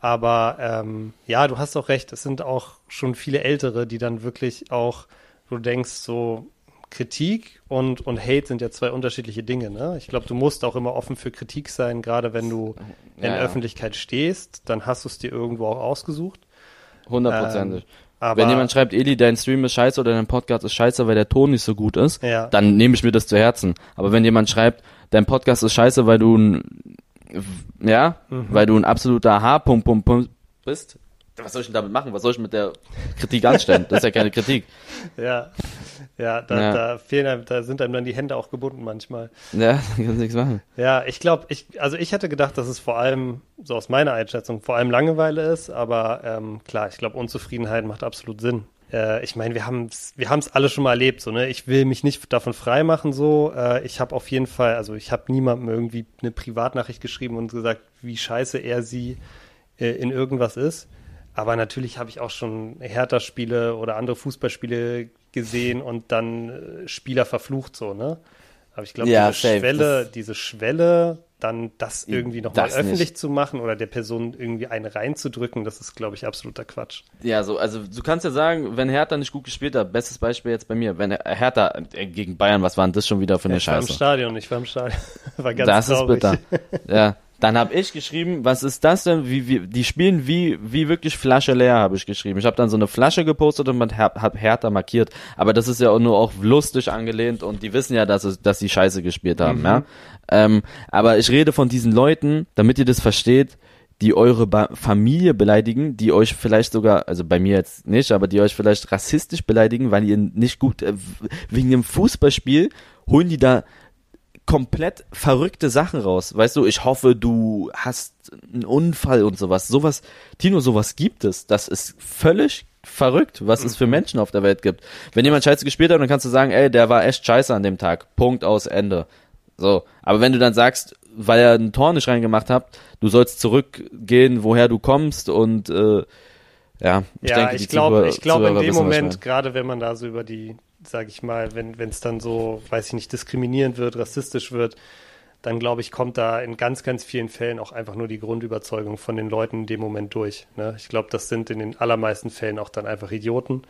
Aber ähm, ja, du hast auch recht, es sind auch schon viele Ältere, die dann wirklich auch, du denkst so, Kritik und, und Hate sind ja zwei unterschiedliche Dinge. Ne? Ich glaube, du musst auch immer offen für Kritik sein, gerade wenn du in ja, Öffentlichkeit stehst, dann hast du es dir irgendwo auch ausgesucht. Hundertprozentig. Ähm, wenn jemand schreibt, Eli, dein Stream ist scheiße oder dein Podcast ist scheiße, weil der Ton nicht so gut ist, ja. dann nehme ich mir das zu Herzen. Aber wenn jemand schreibt, dein Podcast ist scheiße, weil du ein, ja, mhm. weil du ein absoluter H-Punkt, Punkt, Punkt bist, was soll ich denn damit machen? Was soll ich mit der Kritik anstellen? Das ist ja keine Kritik. Ja, ja, da, ja. da fehlen einem, da sind einem dann die Hände auch gebunden manchmal. Ja, da kannst du nichts machen. Ja, ich glaube, ich, also ich hätte gedacht, dass es vor allem, so aus meiner Einschätzung, vor allem Langeweile ist, aber ähm, klar, ich glaube, Unzufriedenheit macht absolut Sinn. Äh, ich meine, wir haben es wir haben's alle schon mal erlebt, so, ne? Ich will mich nicht davon freimachen, so. Äh, ich habe auf jeden Fall, also ich habe niemandem irgendwie eine Privatnachricht geschrieben und gesagt, wie scheiße er sie äh, in irgendwas ist. Aber natürlich habe ich auch schon Hertha-Spiele oder andere Fußballspiele gesehen und dann äh, Spieler verflucht so, ne? Aber ich glaube, ja, diese safe. Schwelle, diese Schwelle, dann das irgendwie nochmal öffentlich nicht. zu machen oder der Person irgendwie einen reinzudrücken, das ist, glaube ich, absoluter Quatsch. Ja, so, also du kannst ja sagen, wenn Hertha nicht gut gespielt hat, bestes Beispiel jetzt bei mir, wenn Hertha äh, gegen Bayern, was war denn das schon wieder für eine ich Scheiße? Ich war im Stadion, ich war im Stadion. war ganz Das traurig. ist bitter. ja. Dann habe ich geschrieben, was ist das denn? Wie, wie, die spielen wie, wie wirklich Flasche leer, habe ich geschrieben. Ich habe dann so eine Flasche gepostet und man hab, hab Hertha markiert. Aber das ist ja auch nur auch lustig angelehnt und die wissen ja, dass, es, dass sie Scheiße gespielt haben. Mhm. Ja? Ähm, aber ich rede von diesen Leuten, damit ihr das versteht, die eure ba Familie beleidigen, die euch vielleicht sogar, also bei mir jetzt nicht, aber die euch vielleicht rassistisch beleidigen, weil ihr nicht gut, äh, wegen dem Fußballspiel holen die da komplett verrückte Sachen raus. Weißt du, ich hoffe, du hast einen Unfall und sowas. Sowas, Tino, sowas gibt es. Das ist völlig verrückt, was es für Menschen auf der Welt gibt. Wenn jemand Scheiße gespielt hat, dann kannst du sagen, ey, der war echt scheiße an dem Tag. Punkt aus Ende. So. Aber wenn du dann sagst, weil er ein Tor nicht reingemacht hat, du sollst zurückgehen, woher du kommst und äh, ja, ich ja, denke, ich glaube, ich glaube in dem Moment, gerade wenn man da so über die sage ich mal, wenn es dann so, weiß ich nicht, diskriminierend wird, rassistisch wird, dann glaube ich, kommt da in ganz, ganz vielen Fällen auch einfach nur die Grundüberzeugung von den Leuten in dem Moment durch. Ne? Ich glaube, das sind in den allermeisten Fällen auch dann einfach Idioten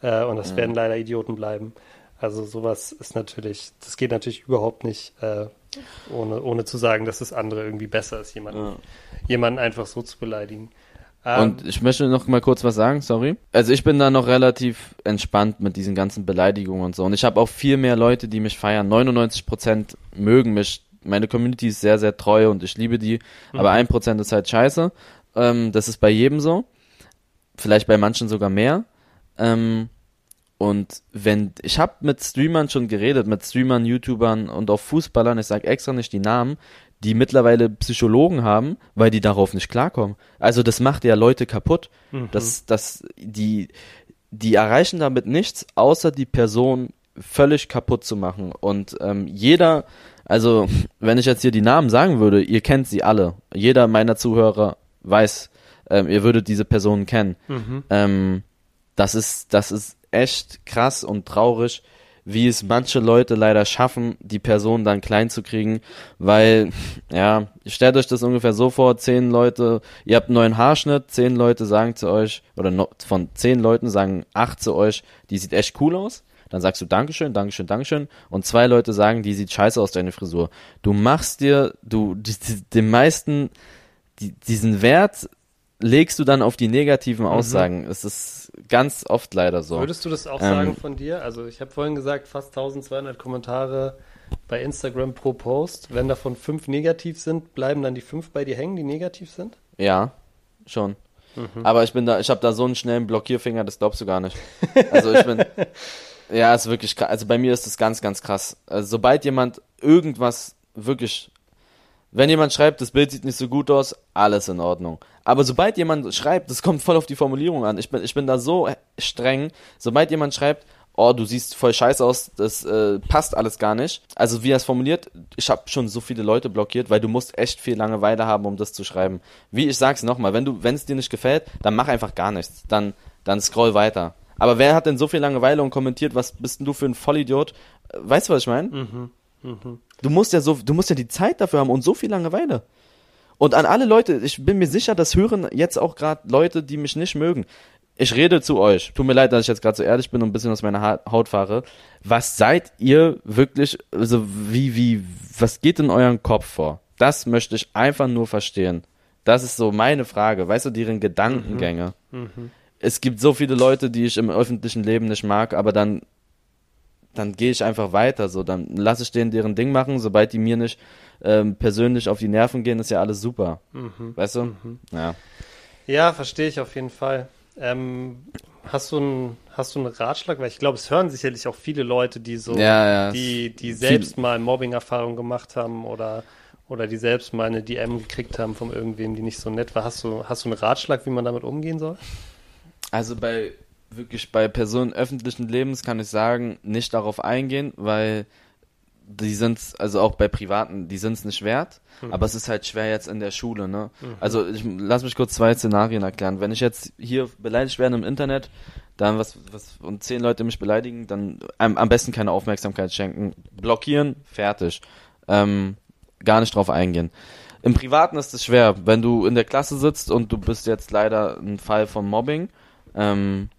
äh, und das mhm. werden leider Idioten bleiben. Also sowas ist natürlich, das geht natürlich überhaupt nicht, äh, ohne, ohne zu sagen, dass das andere irgendwie besser ist, jemanden, ja. jemanden einfach so zu beleidigen. Ähm, und ich möchte noch mal kurz was sagen, sorry. Also ich bin da noch relativ entspannt mit diesen ganzen Beleidigungen und so. Und ich habe auch viel mehr Leute, die mich feiern. 99% mögen mich. Meine Community ist sehr, sehr treu und ich liebe die. Mhm. Aber 1% ist halt scheiße. Ähm, das ist bei jedem so. Vielleicht bei manchen sogar mehr. Ähm, und wenn, ich habe mit Streamern schon geredet, mit Streamern, YouTubern und auch Fußballern, ich sage extra nicht die Namen, die mittlerweile Psychologen haben, weil die darauf nicht klarkommen. Also das macht ja Leute kaputt. Mhm. Das, das, die, die erreichen damit nichts, außer die Person völlig kaputt zu machen. Und ähm, jeder, also wenn ich jetzt hier die Namen sagen würde, ihr kennt sie alle. Jeder meiner Zuhörer weiß, ähm, ihr würdet diese Personen kennen. Mhm. Ähm, das ist, das ist echt krass und traurig, wie es manche Leute leider schaffen, die Person dann klein zu kriegen, weil, ja, stellt euch das ungefähr so vor, zehn Leute, ihr habt einen neuen Haarschnitt, zehn Leute sagen zu euch, oder von zehn Leuten sagen acht zu euch, die sieht echt cool aus. Dann sagst du Dankeschön, Dankeschön, Dankeschön. Und zwei Leute sagen, die sieht scheiße aus, deine Frisur. Du machst dir, du, die, die, den meisten, die, diesen Wert legst du dann auf die negativen mhm. Aussagen. Mhm. Es ist ganz oft leider so. Würdest du das auch ähm, sagen von dir? Also ich habe vorhin gesagt, fast 1200 Kommentare bei Instagram pro Post. Wenn davon fünf negativ sind, bleiben dann die fünf bei dir hängen, die negativ sind? Ja, schon. Mhm. Aber ich bin da, ich habe da so einen schnellen Blockierfinger, das glaubst du gar nicht. Also ich bin, ja, ist wirklich krass. Also bei mir ist das ganz, ganz krass. Also sobald jemand irgendwas wirklich wenn jemand schreibt, das Bild sieht nicht so gut aus, alles in Ordnung. Aber sobald jemand schreibt, das kommt voll auf die Formulierung an. Ich bin, ich bin da so streng. Sobald jemand schreibt, oh, du siehst voll scheiße aus, das äh, passt alles gar nicht. Also wie er es formuliert, ich habe schon so viele Leute blockiert, weil du musst echt viel Langeweile haben, um das zu schreiben. Wie ich sag's nochmal, wenn du, wenn es dir nicht gefällt, dann mach einfach gar nichts. Dann, dann scroll weiter. Aber wer hat denn so viel Langeweile und kommentiert, was bist denn du für ein Vollidiot? Weißt du, was ich meine? Mhm. Mhm. Du musst ja so, du musst ja die Zeit dafür haben und so viel Langeweile. Und an alle Leute, ich bin mir sicher, das hören jetzt auch gerade Leute, die mich nicht mögen. Ich rede zu euch. Tut mir leid, dass ich jetzt gerade so ehrlich bin und ein bisschen aus meiner Haut fahre. Was seid ihr wirklich, also wie, wie, was geht in euren Kopf vor? Das möchte ich einfach nur verstehen. Das ist so meine Frage. Weißt du, deren Gedankengänge. Mhm. Mhm. Es gibt so viele Leute, die ich im öffentlichen Leben nicht mag, aber dann dann gehe ich einfach weiter. So, dann lasse ich denen deren Ding machen. Sobald die mir nicht ähm, persönlich auf die Nerven gehen, ist ja alles super. Mhm. Weißt du? Mhm. Ja. Ja, verstehe ich auf jeden Fall. Ähm, hast du einen hast du einen Ratschlag? Weil ich glaube, es hören sicherlich auch viele Leute, die so, Ja, ja. die, die selbst mal Mobbing-Erfahrungen gemacht haben oder oder die selbst mal eine DM gekriegt haben von irgendwem, die nicht so nett war. Hast du, hast du einen Ratschlag, wie man damit umgehen soll? Also bei wirklich bei Personen öffentlichen Lebens kann ich sagen, nicht darauf eingehen, weil die sind also auch bei privaten, die sind es nicht wert, Mhm. aber es ist halt schwer jetzt in der Schule, ne? Also ich lass mich kurz zwei Szenarien erklären. Wenn ich jetzt hier beleidigt werde im Internet, dann was was und zehn Leute mich beleidigen, dann am, am besten keine Aufmerksamkeit schenken, blockieren, fertig. Ähm, gar nicht drauf eingehen. Im Privaten ist es schwer, wenn du in der Klasse sitzt und du bist jetzt leider ein Fall von Mobbing, ähm,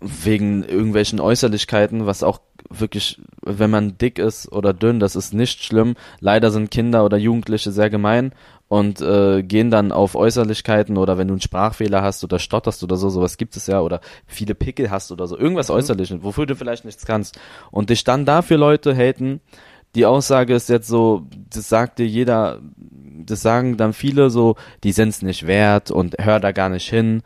wegen irgendwelchen Äußerlichkeiten, was auch wirklich, wenn man dick ist oder dünn, das ist nicht schlimm. Leider sind Kinder oder Jugendliche sehr gemein und äh, gehen dann auf Äußerlichkeiten oder wenn du einen Sprachfehler hast oder stotterst oder so, sowas gibt es ja, oder viele Pickel hast oder so, irgendwas Äußerliches, wofür du vielleicht nichts kannst. Und dich dann dafür Leute haten, die Aussage ist jetzt so, das sagt dir jeder, das sagen dann viele so, die sind's nicht wert und hör da gar nicht hin.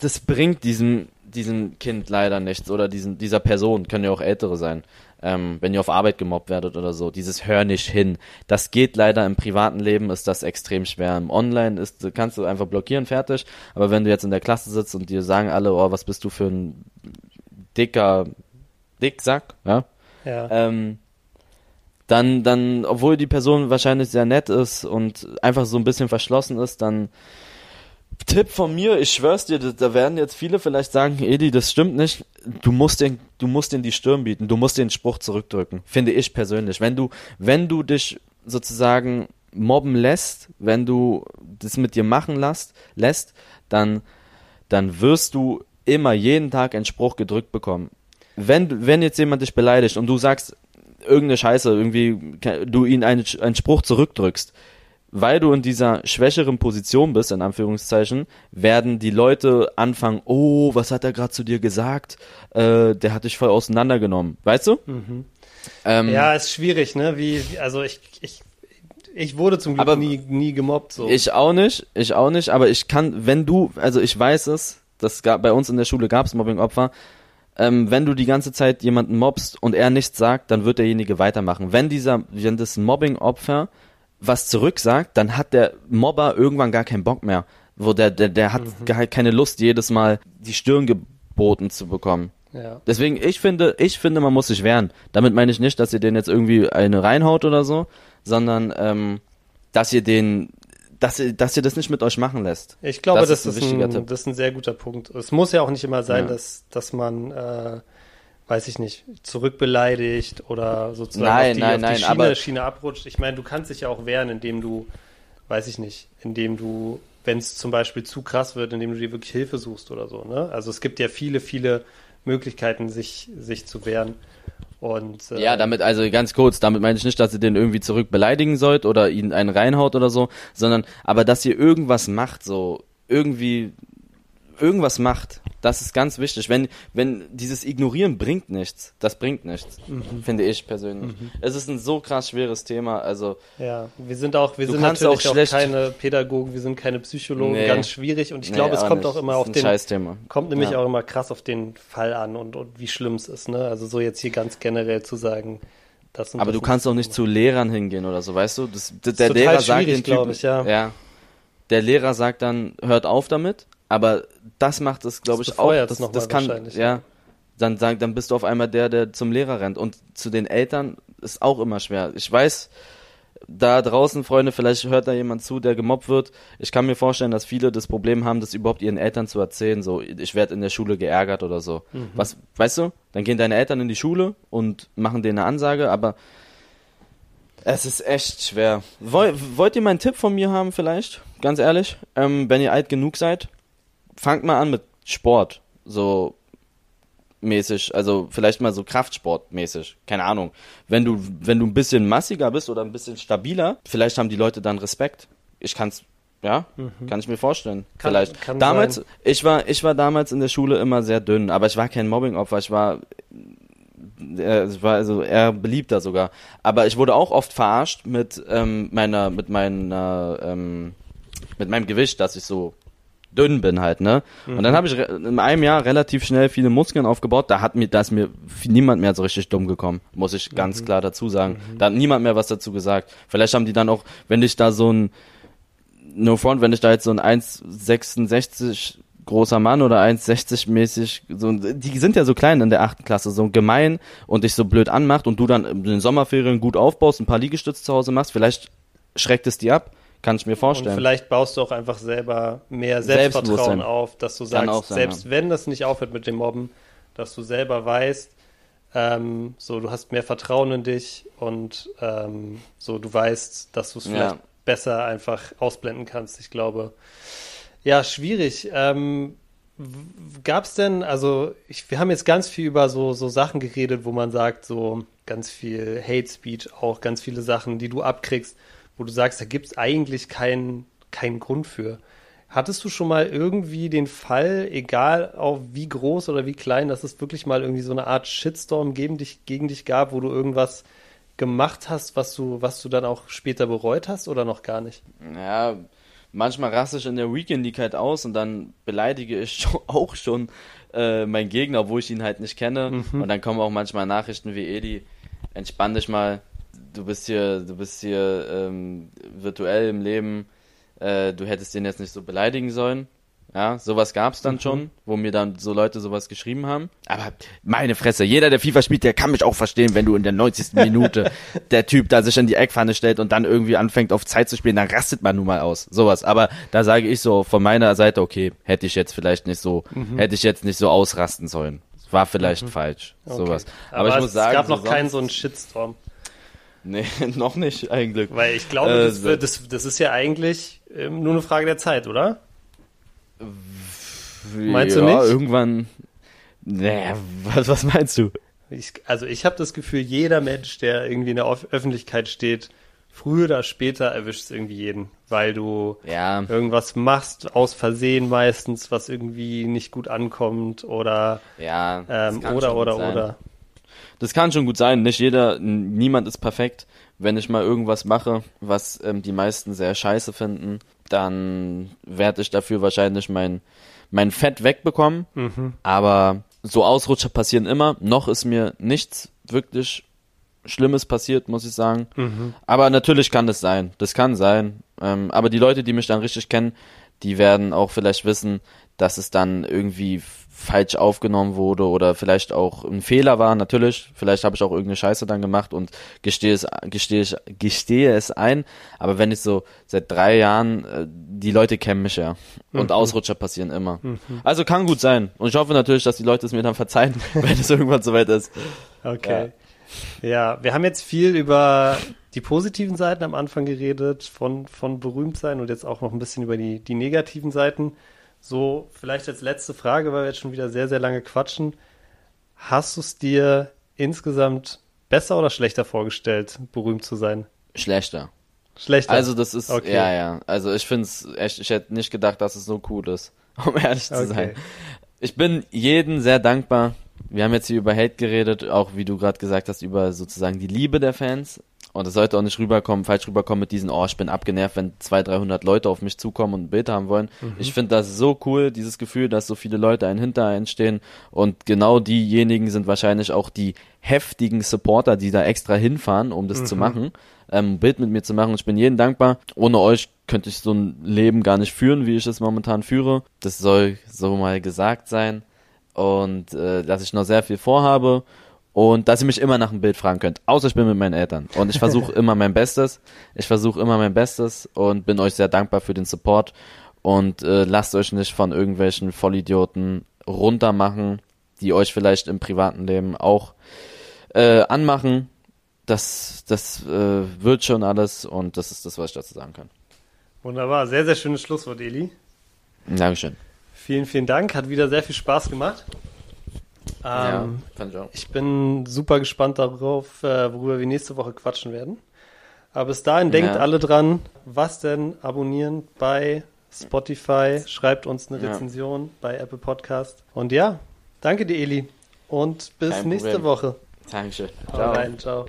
Das bringt diesem, diesem Kind leider nichts oder diesen, dieser Person, können ja auch ältere sein, ähm, wenn ihr auf Arbeit gemobbt werdet oder so, dieses hör nicht hin. Das geht leider im privaten Leben, ist das extrem schwer. Im Online ist, kannst du einfach blockieren, fertig. Aber wenn du jetzt in der Klasse sitzt und dir sagen alle, oh, was bist du für ein dicker Dicksack, ja, Ja. ähm, dann, dann, obwohl die Person wahrscheinlich sehr nett ist und einfach so ein bisschen verschlossen ist, dann Tipp von mir, ich schwör's dir, da- werden jetzt viele vielleicht sagen, Edi, das stimmt nicht. Du musst den, du musst den die Stirn bieten, du musst den Spruch zurückdrücken. Finde ich persönlich. Wenn du, wenn du dich sozusagen mobben lässt, wenn du das mit dir machen lässt, lässt, dann, dann wirst du immer jeden Tag einen Spruch gedrückt bekommen. Wenn, wenn jetzt jemand dich beleidigt und du sagst irgendeine Scheiße, irgendwie, du ihn einen, einen Spruch zurückdrückst, weil du in dieser schwächeren Position bist, in Anführungszeichen, werden die Leute anfangen, oh, was hat er gerade zu dir gesagt? Äh, der hat dich voll auseinandergenommen. Weißt du? Ähm, ja, ist schwierig, ne? Wie, also ich, ich, ich wurde zum Glück nie, nie gemobbt, so. Ich auch nicht, ich auch nicht, aber ich kann, wenn du, also ich weiß es, das gab, bei uns in der Schule gab es Mobbing-Opfer, ähm, wenn du die ganze Zeit jemanden mobst und er nichts sagt, dann wird derjenige weitermachen. Wenn dieser, wenn das Mobbing-Opfer was zurücksagt, dann hat der Mobber irgendwann gar keinen Bock mehr. Wo der, der, der hat gar keine Lust, jedes Mal die Stirn geboten zu bekommen. ja. Deswegen, ich finde, ich finde, man muss sich wehren. Damit meine ich nicht, dass ihr den jetzt irgendwie eine reinhaut oder so, sondern ähm, dass ihr den, dass ihr, dass ihr das nicht mit euch machen lässt. Ich glaube, Das das, ist ein ein, das ist ein sehr guter Punkt. Es muss ja auch nicht immer sein, Ja. dass, dass man, äh, weiß ich nicht, zurückbeleidigt oder sozusagen Nein, auf die, nein, auf die nein, Schiene, aber- Schiene abrutscht. Ich meine, du kannst dich ja auch wehren, indem du, weiß ich nicht, indem du, wenn es zum Beispiel zu krass wird, indem du dir wirklich Hilfe suchst oder so. Ne? Also es gibt ja viele, viele Möglichkeiten, sich, sich zu wehren. Und, äh, Ja, damit, also ganz kurz, damit meine ich nicht, dass ihr den irgendwie zurück beleidigen sollt oder ihn einen reinhaut oder so, sondern, aber dass ihr irgendwas macht, so, irgendwie, irgendwas macht. Das ist ganz wichtig. Wenn, wenn dieses Ignorieren bringt nichts, das bringt nichts, Mhm. finde ich persönlich. Es ist ein so krass schweres Thema, also, Ja, wir sind auch, wir sind natürlich auch auch, keine Pädagogen, wir sind keine Psychologen, Nee. ganz schwierig. Und ich nee, glaube, es kommt nicht. auch immer Das auf den, Scheißthema. kommt nämlich Ja. auch immer krass auf den Fall an und, und wie schlimm es ist, ne? Also so jetzt hier ganz generell zu sagen, das und Aber das du kannst auch nicht das. zu Lehrern hingehen oder so, weißt du? Das, der total Lehrer sagt den Typen, ich, ja. ja. Der Lehrer sagt dann, hört auf damit, aber das macht es, glaube ich, auch. Das, das kann, ja. Dann, dann bist du auf einmal der, der zum Lehrer rennt. Und zu den Eltern ist auch immer schwer. Ich weiß, da draußen, Freunde, vielleicht hört da jemand zu, der gemobbt wird. Ich kann mir vorstellen, dass viele das Problem haben, das überhaupt ihren Eltern zu erzählen. So, ich werde in der Schule geärgert oder so. Mhm. Was, weißt du? Dann gehen deine Eltern in die Schule und machen denen eine Ansage, aber es ist echt schwer. Woll, wollt ihr mal einen Tipp von mir haben vielleicht? Ganz ehrlich? Ähm, wenn ihr alt genug seid, fangt mal an mit Sport. So mäßig, also vielleicht mal so Kraftsport mäßig, keine Ahnung. Wenn du wenn du ein bisschen massiger bist oder ein bisschen stabiler, vielleicht haben die Leute dann Respekt. Ich kann's ja, kann ich mir vorstellen. Mhm. Kann- vielleicht. kann damals sein. ich war ich war damals in der Schule immer sehr dünn, aber ich war kein Mobbingopfer, ich war äh, ich war also eher beliebter sogar. Aber ich wurde auch oft verarscht mit ähm, meiner, mit meiner, ähm, mit meinem Gewicht, dass ich so dünn bin halt, ne? Mhm. Und dann habe ich in einem Jahr relativ schnell viele Muskeln aufgebaut. Da hat mir, da ist mir niemand mehr so richtig dumm gekomm, muss ich ganz mhm. klar dazu sagen. Mhm. Da hat niemand mehr was dazu gesagt. Vielleicht haben die dann auch, wenn ich da so ein No Front, wenn ich da jetzt so ein 1,66 großer Mann oder 1,60 mäßig, so, die sind ja so klein in der achten Klasse, so gemein und dich so blöd anmacht und du dann in den Sommerferien gut aufbaust, ein paar Liegestütze zu Hause machst, vielleicht schreckt es die ab kann ich mir vorstellen. Und vielleicht baust du auch einfach selber mehr Selbstvertrauen auf, dass du sagst, sein, selbst ja. wenn das nicht aufhört mit dem Mobben, dass du selber weißt, ähm, so du hast mehr Vertrauen in dich und ähm, so du weißt, dass du es vielleicht ja. besser einfach ausblenden kannst. Ich glaube, ja, schwierig. Ähm, Gab es denn, also ich, wir haben jetzt ganz viel über so, so Sachen geredet, wo man sagt, so ganz viel Hate Speech, auch ganz viele Sachen, die du abkriegst wo du sagst, da gibt es eigentlich keinen keinen Grund für. Hattest du schon mal irgendwie den Fall, egal auch wie groß oder wie klein, dass es wirklich mal irgendwie so eine Art Shitstorm gegen dich, gegen dich gab, wo du irgendwas gemacht hast, was du, was du dann auch später bereut hast oder noch gar nicht? Ja, manchmal raste ich in der Weekend League halt aus und dann beleidige ich auch schon äh, meinen Gegner, obwohl ich ihn halt nicht kenne. Mhm. Und dann kommen auch manchmal Nachrichten wie Edi, entspann dich mal, du bist hier, du bist hier ähm, virtuell im Leben, äh, du hättest den jetzt nicht so beleidigen sollen. Ja, sowas gab's dann mhm. schon, wo mir dann so Leute sowas geschrieben haben. Aber meine Fresse, jeder, der FIFA spielt, der kann mich auch verstehen, wenn du in der 90. Minute der Typ da sich in die Eckpfanne stellt und dann irgendwie anfängt auf Zeit zu spielen, dann rastet man nun mal aus. Sowas. Aber da sage ich so von meiner Seite, okay, hätte ich jetzt vielleicht nicht so, mhm. hätte ich jetzt nicht so ausrasten sollen. War vielleicht mhm. falsch. Okay. Sowas. Aber, Aber ich muss sagen, es gab noch keinen so einen Shitstorm. Nee, noch nicht, eigentlich. Weil ich glaube, äh, das, wird, das, das, ist ja eigentlich ähm, nur eine Frage der Zeit, oder? Meinst ja, du nicht? irgendwann. Naja, was, was meinst du? Ich, also ich habe das Gefühl, jeder Mensch, der irgendwie in der Öffentlichkeit steht, früher oder später erwischt es irgendwie jeden, weil du ja. irgendwas machst, aus Versehen meistens, was irgendwie nicht gut ankommt oder ja, ähm, oder oder sein. oder das kann schon gut sein. Nicht jeder, niemand ist perfekt. Wenn ich mal irgendwas mache, was ähm, die meisten sehr scheiße finden, dann werde ich dafür wahrscheinlich mein, mein Fett wegbekommen. Mhm. Aber so Ausrutscher passieren immer. Noch ist mir nichts wirklich Schlimmes passiert, muss ich sagen. Mhm. Aber natürlich kann das sein. Das kann sein. Ähm, aber die Leute, die mich dann richtig kennen, die werden auch vielleicht wissen, dass es dann irgendwie falsch aufgenommen wurde oder vielleicht auch ein Fehler war, natürlich. Vielleicht habe ich auch irgendeine Scheiße dann gemacht und gestehe es, gestehe ich, gestehe es ein. Aber wenn ich so seit drei Jahren, äh, die Leute kennen mich ja. Und mhm. Ausrutscher passieren immer. Mhm. Also kann gut sein. Und ich hoffe natürlich, dass die Leute es mir dann verzeihen, wenn es irgendwann soweit ist. Okay. Ja. ja, wir haben jetzt viel über die positiven Seiten am Anfang geredet, von, von Berühmtsein und jetzt auch noch ein bisschen über die, die negativen Seiten. So, vielleicht als letzte Frage, weil wir jetzt schon wieder sehr, sehr lange quatschen. Hast du es dir insgesamt besser oder schlechter vorgestellt, berühmt zu sein? Schlechter. Schlechter. Also das ist, okay. ja, ja. Also ich finde es echt, ich hätte nicht gedacht, dass es so cool ist, um ehrlich zu okay. sein. Ich bin jeden sehr dankbar. Wir haben jetzt hier über Hate geredet, auch wie du gerade gesagt hast, über sozusagen die Liebe der Fans. Und es sollte auch nicht rüberkommen, falsch rüberkommen mit diesen, oh, ich bin abgenervt, wenn 200, 300 Leute auf mich zukommen und ein Bild haben wollen. Mhm. Ich finde das so cool, dieses Gefühl, dass so viele Leute einen hinter einen stehen. Und genau diejenigen sind wahrscheinlich auch die heftigen Supporter, die da extra hinfahren, um das mhm. zu machen, ähm, ein Bild mit mir zu machen. Ich bin jedem dankbar. Ohne euch könnte ich so ein Leben gar nicht führen, wie ich es momentan führe. Das soll so mal gesagt sein. Und äh, dass ich noch sehr viel vorhabe und dass ihr mich immer nach einem Bild fragen könnt, außer ich bin mit meinen Eltern. Und ich versuche immer mein Bestes. Ich versuche immer mein Bestes und bin euch sehr dankbar für den Support. Und äh, lasst euch nicht von irgendwelchen Vollidioten runtermachen, die euch vielleicht im privaten Leben auch äh, anmachen. Das, das äh, wird schon alles und das ist das, was ich dazu sagen kann. Wunderbar, sehr, sehr schönes Schlusswort, Eli. Dankeschön. Vielen, vielen Dank, hat wieder sehr viel Spaß gemacht. Ähm, ja, ich, ich bin super gespannt darauf, äh, worüber wir nächste Woche quatschen werden. Aber bis dahin denkt ja. alle dran, was denn abonnieren bei Spotify, schreibt uns eine Rezension ja. bei Apple Podcast. Und ja, danke dir, Eli. Und bis Kein nächste Woche. Dankeschön. Ciao. Rein, ciao.